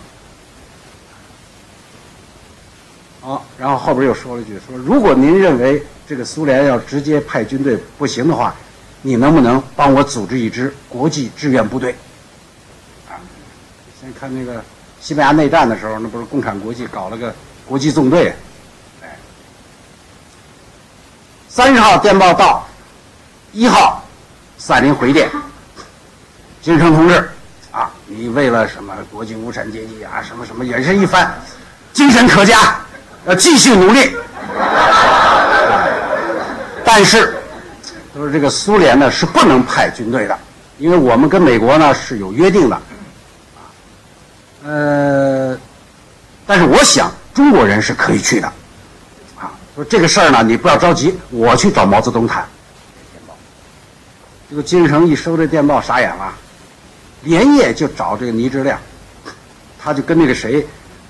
好，然后后边又说了一句：说如果您认为这个苏联要直接派军队不行的话，你能不能帮我组织一支国际志愿部队？你，看那个西班牙内战的时候，那不是共产国际搞了个国际纵队。三十号电报到，一号，斯大林回电，金生同志，啊，你为了什么国际无产阶级啊，什么什么，也是一番，精神可嘉，要继续努力。但是，都是这个苏联呢是不能派军队的，因为我们跟美国呢是有约定的，呃，但是我想中国人是可以去的。啊说这个事儿呢，你不要着急，我去找毛泽东谈。这个金日成一收这电报，傻眼了，连夜就找这个倪志亮，他就跟那个谁，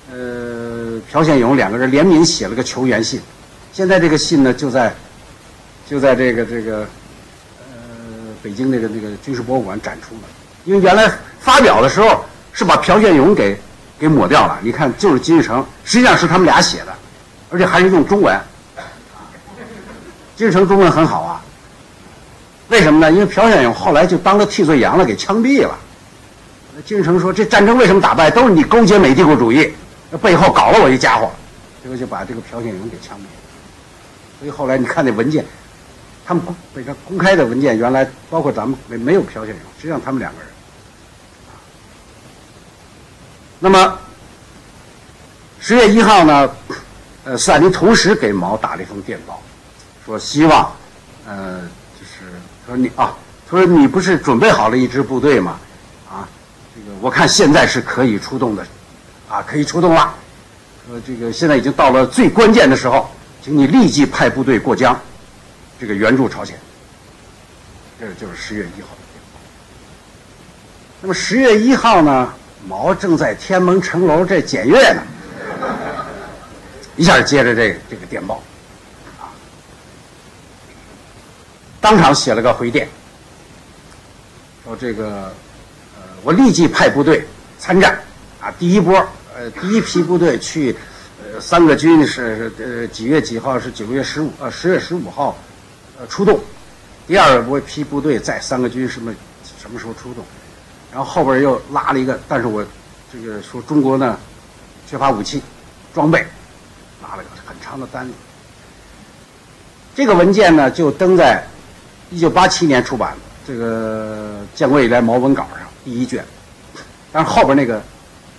呃，朴宪勇两个人联名写了个求援信。现在这个信呢，就在，就在这个这个，呃，北京那个那个军事博物馆展出了。因为原来发表的时候是把朴宪勇给给抹掉了，你看就是金日成，实际上是他们俩写的，而且还是用中文。金日成中文很好啊，为什么呢？因为朴宪勇后来就当了替罪羊了，给枪毙了。金日成说：“这战争为什么打败？都是你勾结美帝国主义，那背后搞了我一家伙。”结果就把这个朴宪勇给枪毙了。所以后来你看那文件，他们公这个公开的文件，原来包括咱们没没有朴宪勇，实际上他们两个人。那么十月一号呢，呃，斯大林同时给毛打了一封电报。说希望，呃，就是他说你啊，他说你不是准备好了一支部队吗？啊，这个我看现在是可以出动的，啊，可以出动了。说这个现在已经到了最关键的时候，请你立即派部队过江，这个援助朝鲜。这就是十月一号的电报。那么十月一号呢，毛正在天安门城楼这检阅呢，一下接着这、这个电报。啊当场写了个回电，说这个，呃，我立即派部队参战，啊，第一波，呃，第一批部队去，呃，三个军是呃几月几号？是九月十五，呃，十月十五号，呃，出动。第二波批部队在三个军什么什么时候出动？然后后边又拉了一个，但是我这个说中国呢缺乏武器装备，拉了个很长的单子。这个文件呢，就登在一九八七年出版的这个建国以来毛文稿上第一卷，但是后边那个、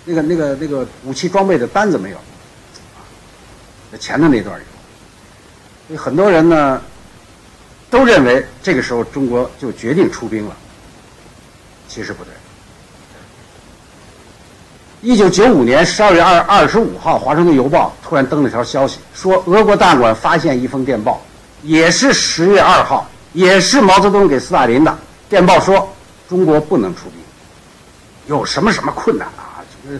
那个、那个、那个武器装备的单子没有，前头那段有。所以很多人呢，都认为这个时候中国就决定出兵了，其实不对。一九九五年十二月二二十五号，《华盛顿邮报》突然登了条消息，说俄国大馆发现一封电报，也是十月二号，也是毛泽东给斯大林的电报，说中国不能出兵，有什么什么困难啊？这个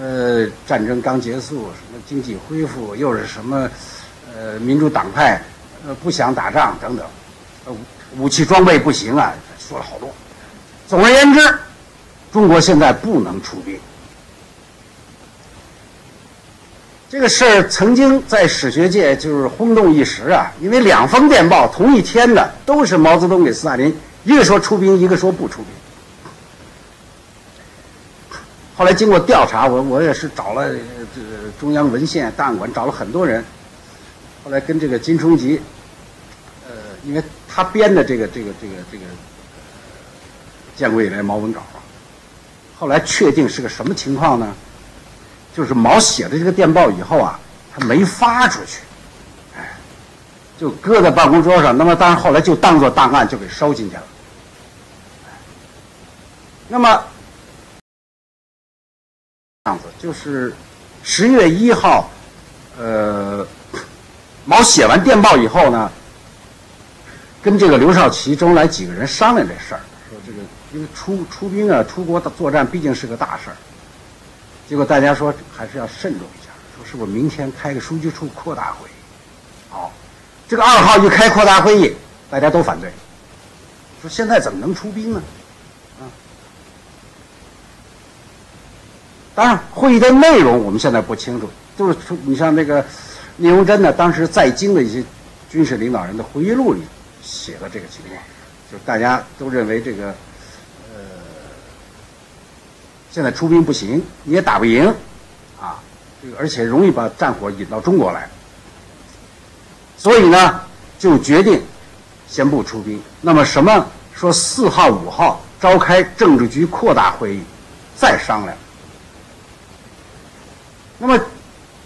呃，战争刚结束，什么经济恢复，又是什么呃，民主党派呃不想打仗等等，呃，武器装备不行啊，说了好多。总而言之，中国现在不能出兵。这个事儿曾经在史学界就是轰动一时啊，因为两封电报同一天的，都是毛泽东给斯大林，一个说出兵，一个说不出兵。后来经过调查，我我也是找了这个中央文献档案馆，找了很多人，后来跟这个金冲吉，呃，因为他编的这个这个这个这个建国以来毛文稿，后来确定是个什么情况呢？就是毛写的这个电报以后啊，他没发出去，哎，就搁在办公桌上。那么，当然后来就当做档案就给收进去了。那么，样子就是十月一号，呃，毛写完电报以后呢，跟这个刘少奇、周恩来几个人商量这事儿，说这个因为出出兵啊，出国的作战毕竟是个大事儿。结果大家说还是要慎重一下，说是不是明天开个书记处扩大会议？好，这个二号一开扩大会议，大家都反对，说现在怎么能出兵呢？啊，当然会议的内容我们现在不清楚，就是你像那个聂荣臻呢，当时在京的一些军事领导人的回忆录里写了这个情况，就大家都认为这个。现在出兵不行，你也打不赢，啊，这个而且容易把战火引到中国来，所以呢，就决定先不出兵。那么什么说四号、五号召开政治局扩大会议，再商量。那么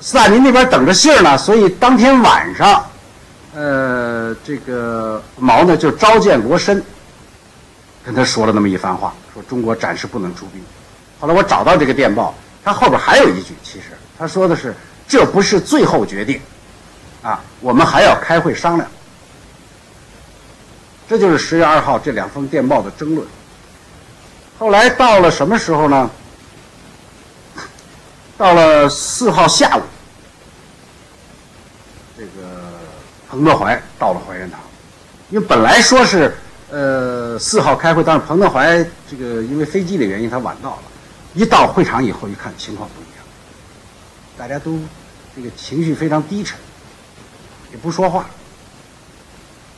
斯大林那边等着信儿呢，所以当天晚上，呃，这个毛呢就召见罗申，跟他说了那么一番话，说中国暂时不能出兵。后来我找到这个电报，他后边还有一句，其实他说的是这不是最后决定，啊，我们还要开会商量。这就是十月二号这两封电报的争论。后来到了什么时候呢？到了四号下午，这个彭德怀到了怀仁堂，因为本来说是呃四号开会，但是彭德怀这个因为飞机的原因，他晚到了。一到会场以后，一看情况不一样，大家都这个情绪非常低沉，也不说话。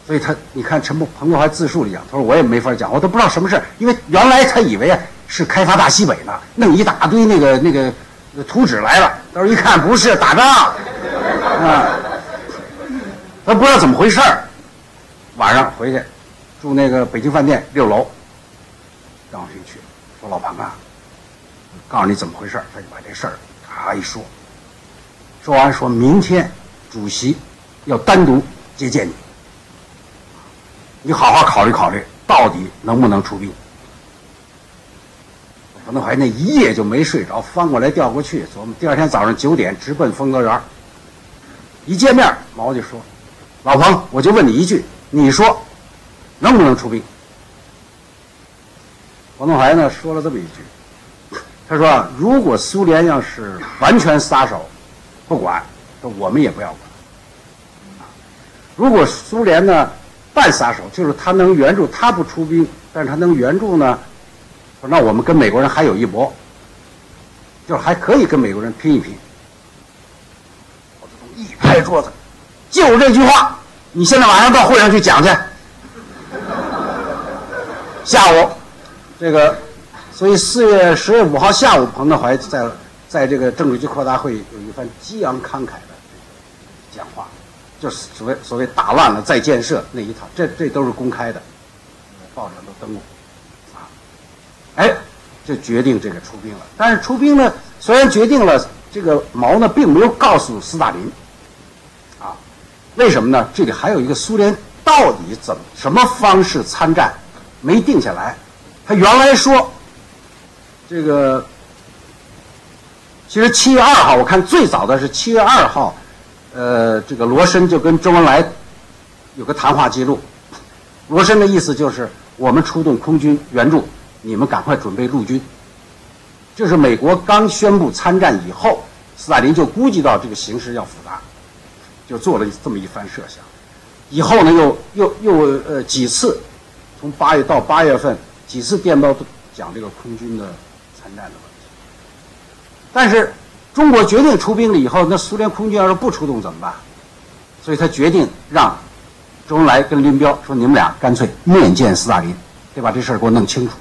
所以他，你看陈彭德怀自述了一讲，他说我也没法讲，我都不知道什么事儿，因为原来他以为是开发大西北呢，弄一大堆那个那个图纸来了，到时候一看不是打仗，啊，他不知道怎么回事儿。晚上回去住那个北京饭店六楼，张学去说老彭啊。告诉你怎么回事，他就把这事儿咔一说，说完说明天主席要单独接见你，你好好考虑考虑，到底能不能出兵。彭德怀那一夜就没睡着，翻过来调过去，琢磨第二天早上九点直奔丰泽园。一见面，毛就说：“老彭，我就问你一句，你说能不能出兵？”彭德怀呢说了这么一句。他说：“如果苏联要是完全撒手，不管，说我们也不要管。如果苏联呢半撒手，就是他能援助，他不出兵，但是他能援助呢，说那我们跟美国人还有一搏，就是还可以跟美国人拼一拼。”毛泽东一拍桌子：“就这句话，你现在马上到会上去讲去。”下午，这个。所以四月十月五号下午，彭德怀在在这个政治局扩大会有一番激昂慷慨的讲话就是所谓所谓打烂了再建设那一套，这这都是公开的，报上都登过，啊，哎，就决定这个出兵了。但是出兵呢，虽然决定了，这个毛呢并没有告诉斯大林，啊，为什么呢？这里还有一个苏联到底怎什么方式参战，没定下来。他原来说，这个。其实七月二号，我看最早的是七月二号，呃，这个罗申就跟周恩来有个谈话记录。罗申的意思就是，我们出动空军援助，你们赶快准备陆军。这是美国刚宣布参战以后，斯大林就估计到这个形势要复杂，就做了这么一番设想。以后呢，又又又呃几次，从八月到八月份，几次电报都讲这个空军的的问题。但是，中国决定出兵了以后，那苏联空军要是不出动怎么办？所以他决定让周恩来跟林彪说：“你们俩干脆面见斯大林，得把这事儿给我弄清楚。”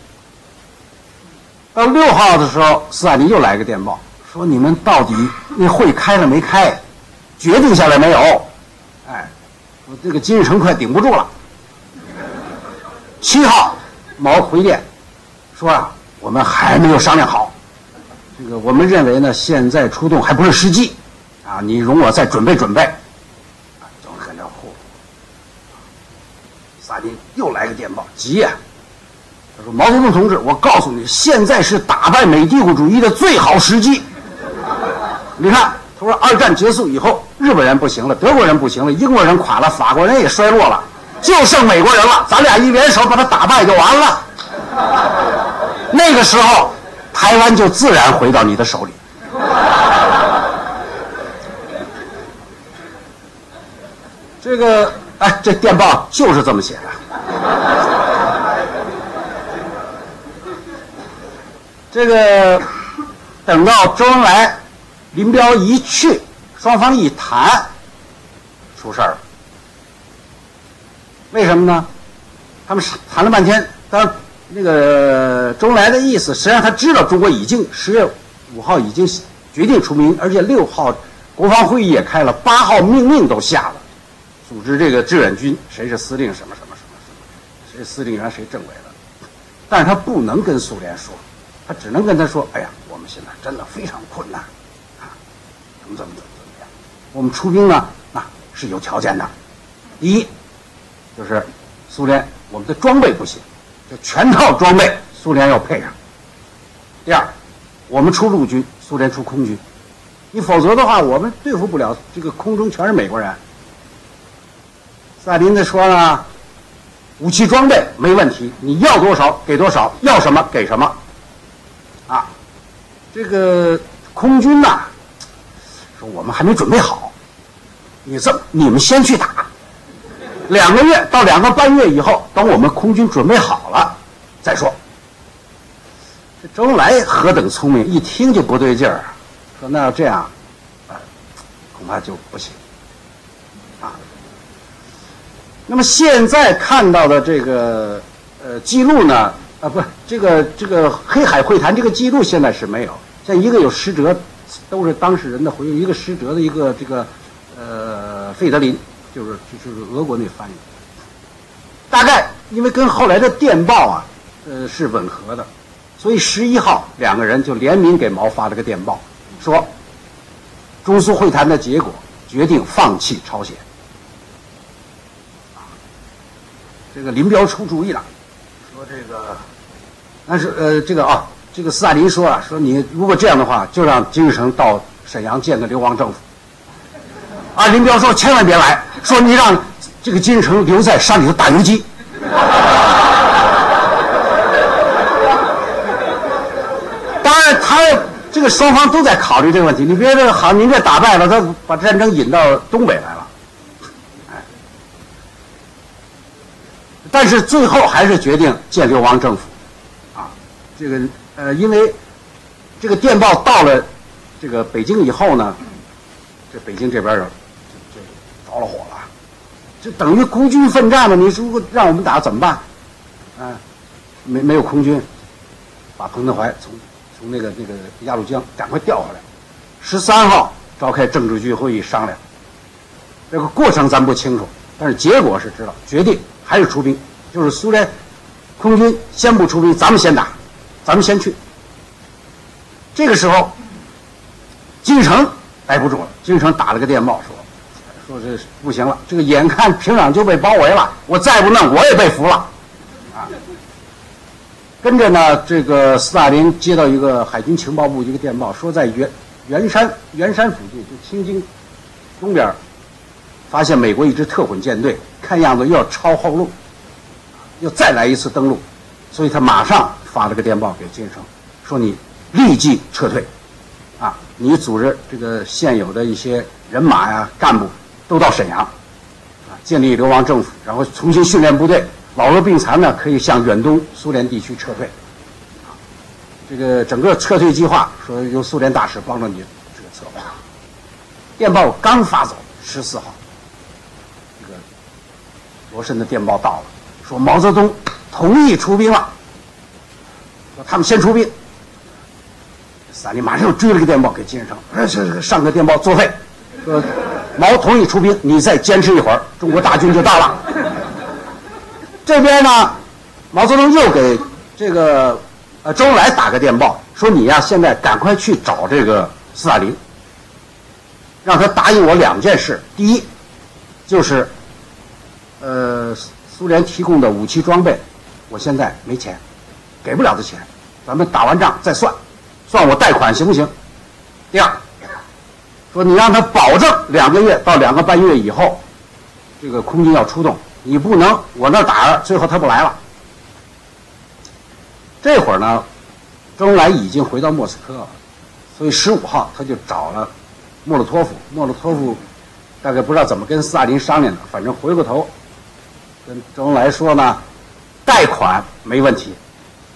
到六号的时候，斯大林又来个电报，说：“你们到底那会开了没开？决定下来没有？”哎，我这个金日成快顶不住了。七号，毛回电说：“啊，我们还没有商量好。”这个我们认为呢，现在出动还不是时机，啊，你容我再准备准备，啊，就很着火。斯大林又来个电报，急呀、他说：“毛泽东同志，我告诉你，现在是打败美帝国主义的最好时机。你看，他说二战结束以后，日本人不行了，德国人不行了，英国人垮了，法国人也衰落了，就剩美国人了。咱俩一联手把他打败就完了。那个时候。”台湾就自然回到你的手里。这个，哎，这电报就是这么写的。这个，等到周恩来、林彪一去，双方一谈，出事儿了。为什么呢？他们是谈了半天，当。那个周恩来的意思，实际上他知道中国已经十月五号已经决定出兵，而且六号国防会议也开了，八号命令都下了，组织这个志愿军，谁是司令什么什么什么什么，谁司令员谁政委了。但是他不能跟苏联说，他只能跟他说：“哎呀，我们现在真的非常困难，啊，怎么怎么怎么怎么样？我们出兵呢，那是有条件的。第一，就是苏联我们的装备不行。”就全套装备，苏联要配上。第二，我们出陆军，苏联出空军。你否则的话，我们对付不了。这个空中全是美国人。斯大林的说呢，武器装备没问题，你要多少给多少，要什么给什么。啊，这个空军呐，说我们还没准备好。你这，你们先去打。两个月到两个半月以后，等我们空军准备好了再说。这周恩来何等聪明，一听就不对劲儿，说那要这样，恐怕就不行。啊，那么现在看到的这个呃记录呢，啊不，这个这个黑海会谈这个记录现在是没有，像一个有失哲，都是当事人的回忆，一个失哲的一个这个呃费德林。就是就是俄国那翻译，大概因为跟后来的电报啊，呃是吻合的，所以十一号两个人就联名给毛发了个电报，说中苏会谈的结果决定放弃朝鲜。这个林彪出主意了，说这个，但是呃这个啊，这个斯大林说啊，说你如果这样的话，就让金日成到沈阳见个流亡政府。啊，林彪说千万别来。说你让这个金日成留在山里头打游击。当然，他这个双方都在考虑这个问题。你别这个好，您这打败了，他把战争引到东北来了。哎，但是最后还是决定建流亡政府。啊，这个呃，因为这个电报到了这个北京以后呢，这北京这边有。着了火了，就等于孤军奋战嘛。你如果让我们打怎么办？啊，没没有空军，把彭德怀从从那个那个鸭绿江赶快调回来。十三号召开政治局会议商量，这个过程咱不清楚，但是结果是知道，决定还是出兵，就是苏联空军先不出兵，咱们先打，咱们先去。这个时候，金城待不住了，金城打了个电报说。说这不行了，这个眼看平壤就被包围了，我再不弄我也被俘了，啊！跟着呢，这个斯大林接到一个海军情报部一个电报，说在原原山原山附近，就清津东边，发现美国一支特混舰队，看样子又要抄后路，又再来一次登陆，所以他马上发了个电报给金城，说你立即撤退，啊，你组织这个现有的一些人马呀、干部。都到沈阳，啊，建立流亡政府，然后重新训练部队，老弱病残呢可以向远东苏联地区撤退，啊，这个整个撤退计划说由苏联大使帮着你这个策划。电报刚发走，十四号，这个罗申的电报到了，说毛泽东同意出兵了，说他们先出兵。斯大林马上又追了个电报给金日成，说这个上个电报作废，说。毛同意出兵，你再坚持一会儿，中国大军就到了。这边呢，毛泽东又给这个呃周恩来打个电报，说你呀现在赶快去找这个斯大林，让他答应我两件事。第一，就是呃苏联提供的武器装备，我现在没钱，给不了的钱，咱们打完仗再算，算我贷款行不行？第二。说你让他保证两个月到两个半月以后，这个空军要出动，你不能我那打着，最后他不来了。这会儿呢，周恩来已经回到莫斯科了，所以十五号他就找了莫洛托夫。莫洛托夫大概不知道怎么跟斯大林商量的，反正回过头跟周恩来说呢，贷款没问题，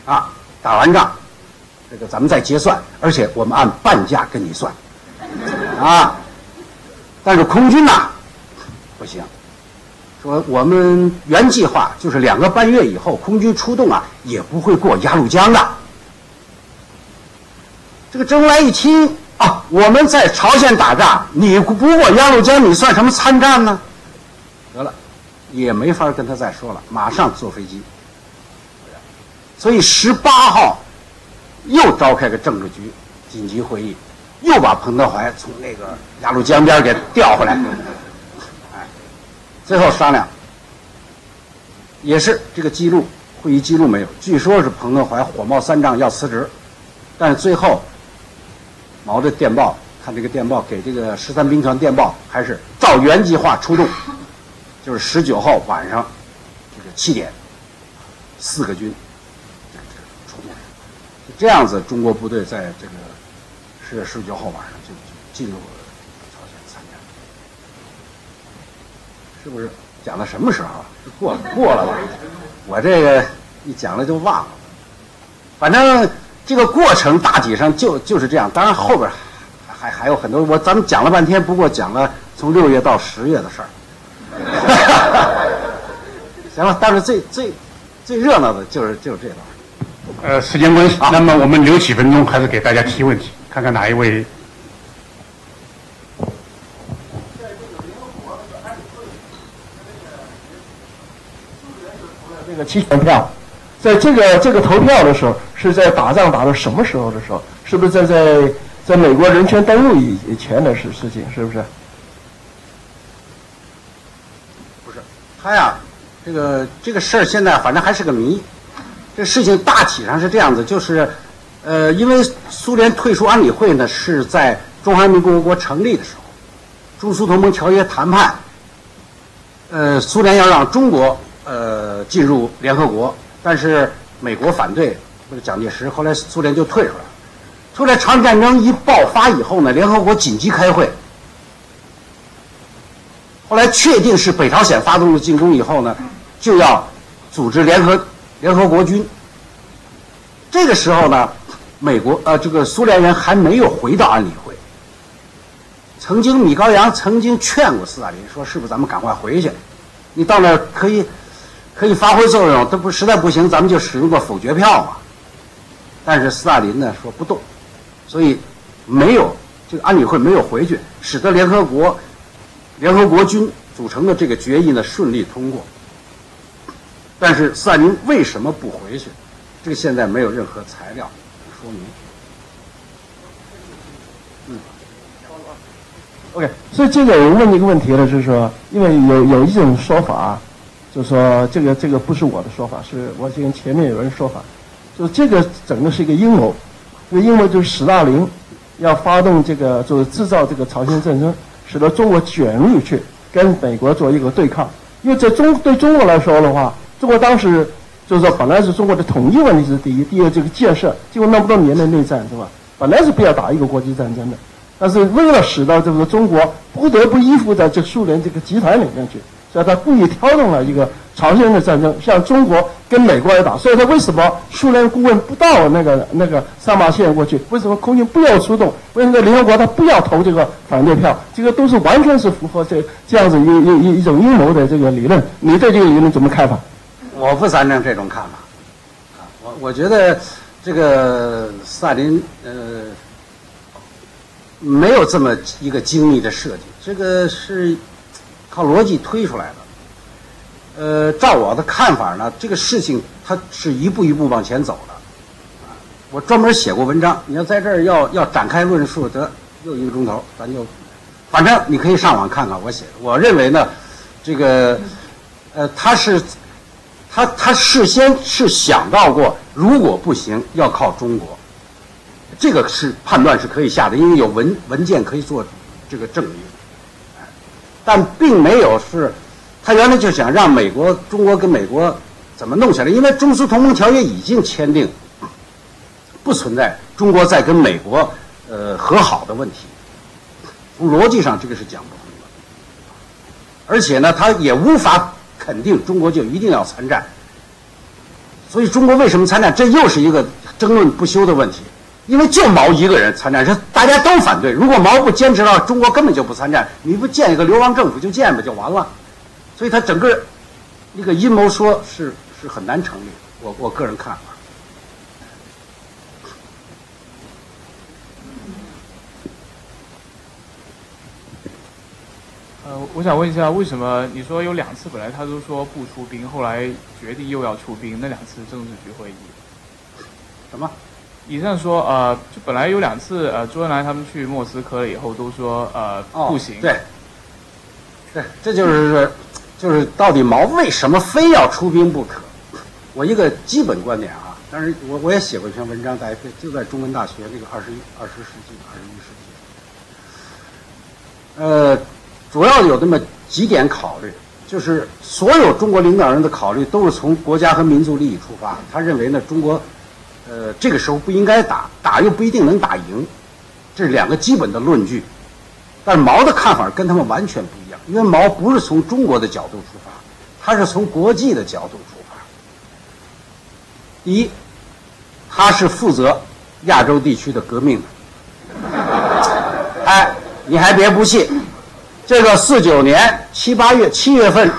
啊，打完仗这个咱们再结算，而且我们按半价跟你算。啊！但是空军呐，不行。说我们原计划就是两个半月以后空军出动啊，也不会过鸭绿江的。这个周恩来一听啊，我们在朝鲜打仗，你不过鸭绿江，你算什么参战呢？得了，也没法跟他再说了，马上坐飞机。所以十八号又召开个政治局紧急会议。又把彭德怀从那个鸭绿江边给调回来，哎，最后商量，也是这个记录，会议记录没有。据说是彭德怀火冒三丈要辞职，但是最后毛的电报，看这个电报给这个十三兵团电报，还是照原计划出动，就是十九号晚上这个七点，四个军，就这样子，中国部队在这个。十月十九号晚上就就进入了朝鲜参加，是不是？讲到什么时候？过了过了吧？我这个一讲了就忘了。反正这个过程大体上就就是这样。当然后边还还有很多，我咱们讲了半天，不过讲了从六月到十月的事儿。行了，但是最最最热闹的就是就是这段。呃，时间关系，那么我们留几分钟，还是给大家提问题。看看哪一位？这个期权票，在这个这个投票的时候，是在打仗打到什么时候的时候？是不是在在在美国人权登陆以以前的事事情？是不是？不是，他呀，这个这个事儿现在反正还是个谜。这事情大体上是这样子，就是。呃，因为苏联退出安理会呢，是在中华人民共和国成立的时候，中苏同盟条约谈判，呃，苏联要让中国呃进入联合国，但是美国反对，或者蒋介石，后来苏联就退出来了。后来朝鲜战争一爆发以后呢，联合国紧急开会，后来确定是北朝鲜发动了进攻以后呢，就要组织联合联合国军。这个时候呢。美国呃，这个苏联人还没有回到安理会。曾经米高扬曾经劝过斯大林说：“是不是咱们赶快回去？你到那儿可以可以发挥作用。这不实在不行，咱们就使用个否决票嘛。”但是斯大林呢说不动，所以没有这个安理会没有回去，使得联合国联合国军组成的这个决议呢顺利通过。但是斯大林为什么不回去？这个现在没有任何材料说明。嗯，OK，所以这个我问你一个问题了，就是说，因为有有一种说法，就是说这个这个不是我的说法，是我听前面有人说法，就这个整个是一个阴谋，这个阴谋就是史大林要发动这个，就是制造这个朝鲜战争，使得中国卷入去跟美国做一个对抗，因为在中对中国来说的话。中国当时就是说，本来是中国的统一问题是第一，第二这个建设，经过那么多年的内战，是吧？本来是不要打一个国际战争的，但是为了使到这个中国不得不依附在这苏联这个集团里面去，所以他故意挑动了一个朝鲜的战争，向中国跟美国来打。所以他为什么苏联顾问不到那个那个三八线过去？为什么空军不要出动？为什么联合国他不要投这个反对票？这个都是完全是符合这这样子一一一一种阴谋的这个理论。你对这个理论怎么看法？我不赞成这种看法，啊，我我觉得这个斯大林呃没有这么一个精密的设计，这个是靠逻辑推出来的。呃，照我的看法呢，这个事情它是一步一步往前走的，啊，我专门写过文章，你要在这儿要要展开论述，得又一个钟头，咱就反正你可以上网看看我写的。我认为呢，这个呃，他是。他他事先是想到过，如果不行要靠中国，这个是判断是可以下的，因为有文文件可以做这个证明。但并没有是，他原来就想让美国中国跟美国怎么弄下来，因为中苏同盟条约已经签订，不存在中国再跟美国呃和好的问题。从逻辑上这个是讲不通的，而且呢，他也无法。肯定中国就一定要参战，所以中国为什么参战？这又是一个争论不休的问题。因为就毛一个人参战，是大家都反对。如果毛不坚持到中国根本就不参战，你不建一个流亡政府就建吧，就完了。所以他整个一个阴谋说是是很难成立。我我个人看法。呃，我想问一下，为什么你说有两次本来他都说不出兵，后来决定又要出兵？那两次政治局会议，什么？以上说，呃，就本来有两次，呃，周恩来他们去莫斯科了以后都说，呃，哦、不行。对，对，这就是，就是到底毛为什么非要出兵不可？我一个基本观点啊，但是我我也写过一篇文章，在就在中文大学那个二十一二十世纪二十一世纪，呃。主要有这么几点考虑，就是所有中国领导人的考虑都是从国家和民族利益出发。他认为呢，中国，呃，这个时候不应该打，打又不一定能打赢，这是两个基本的论据。但毛的看法跟他们完全不一样，因为毛不是从中国的角度出发，他是从国际的角度出发。第一，他是负责亚洲地区的革命的。哎，你还别不信。这个四九年七八月七月份，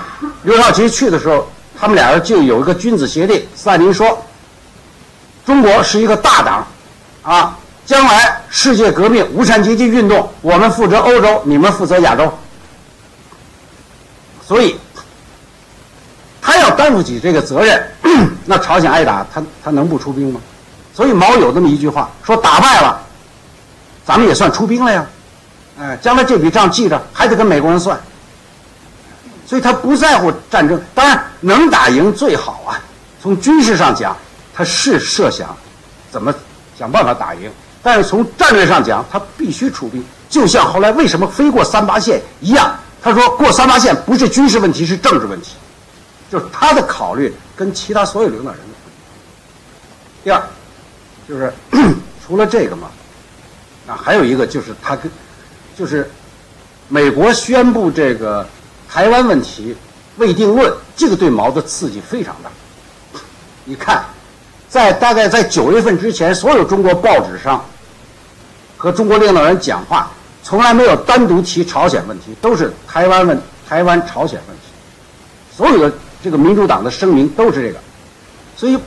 刘少奇去的时候，他们俩人就有一个君子协定。斯大林说：“中国是一个大党，啊，将来世界革命、无产阶级运动，我们负责欧洲，你们负责亚洲。”所以，他要担负起这个责任，那朝鲜挨打，他他能不出兵吗？所以毛有这么一句话，说打败了，咱们也算出兵了呀。哎，将来这笔账记着，还得跟美国人算，所以他不在乎战争。当然，能打赢最好啊。从军事上讲，他是设想怎么想办法打赢，但是从战略上讲，他必须出兵。就像后来为什么飞过三八线一样，他说过三八线不是军事问题，是政治问题，就是他的考虑跟其他所有领导人的。第二，就是 除了这个嘛，啊，还有一个就是他跟。就是美国宣布这个台湾问题未定论，这个对毛的刺激非常大。你看，在大概在九月份之前，所有中国报纸上和中国领导人讲话，从来没有单独提朝鲜问题，都是台湾问台湾朝鲜问题。所有的这个民主党的声明都是这个，所以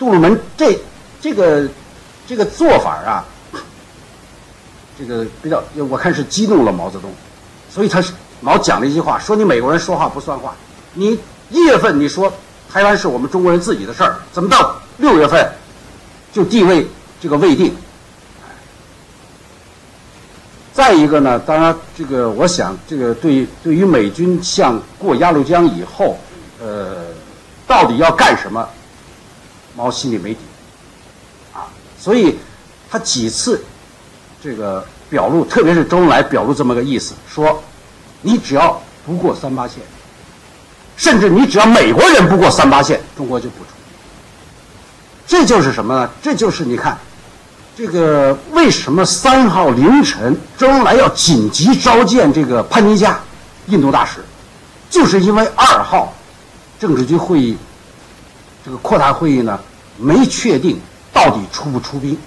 杜鲁门这这个这个做法啊。这个比较，我看是激怒了毛泽东，所以他是毛讲了一句话，说你美国人说话不算话。你一月份你说台湾是我们中国人自己的事儿，怎么到六月份就地位这个未定？再一个呢，当然这个我想这个对对于美军向过鸭绿江以后，呃，到底要干什么，毛心里没底啊，所以他几次这个表露，特别是周恩来表露这么个意思，说你只要不过三八线，甚至你只要美国人不过三八线，中国就不出。这就是什么呢？这就是你看。这个为什么三号凌晨周恩来要紧急召见这个潘尼加印度大使，就是因为二号政治局会议这个扩大会议呢没确定到底出不出兵，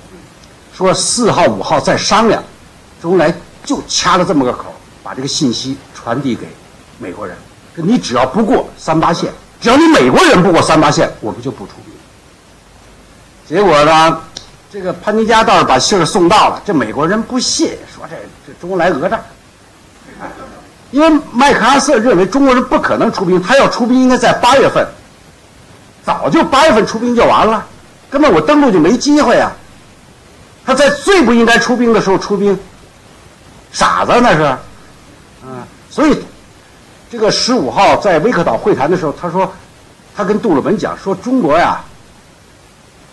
说四号五号再商量，周恩来就掐了这么个口，把这个信息传递给美国人：你只要不过三八线，只要你美国人不过三八线，我们就不出兵。结果呢？这个潘尼加倒是把信儿送到了，这美国人不信，说这这周恩来讹诈。因为麦克阿瑟认为中国人不可能出兵，他要出兵应该在八月份，早就八月份出兵就完了，根本我登陆就没机会啊。他在最不应该出兵的时候出兵，傻子那是，嗯，所以这个十五号在威克岛会谈的时候，他说他跟杜鲁门讲说中国呀。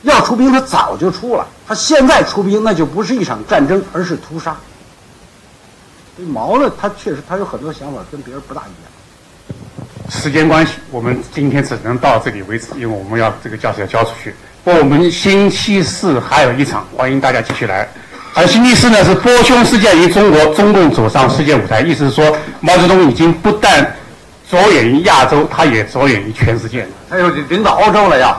要出兵，他早就出了。他现在出兵，那就不是一场战争，而是屠杀。这毛呢，他确实他有很多想法跟别人不大一样。时间关系，我们今天只能到这里为止，因为我们要这个教室要交出去。我们星期四还有一场，欢迎大家继续来。而星期四呢，是波匈事件于中国，中共走上世界舞台，意思是说毛泽东已经不但着眼于亚洲，他也着眼于全世界。他又领导欧洲了呀。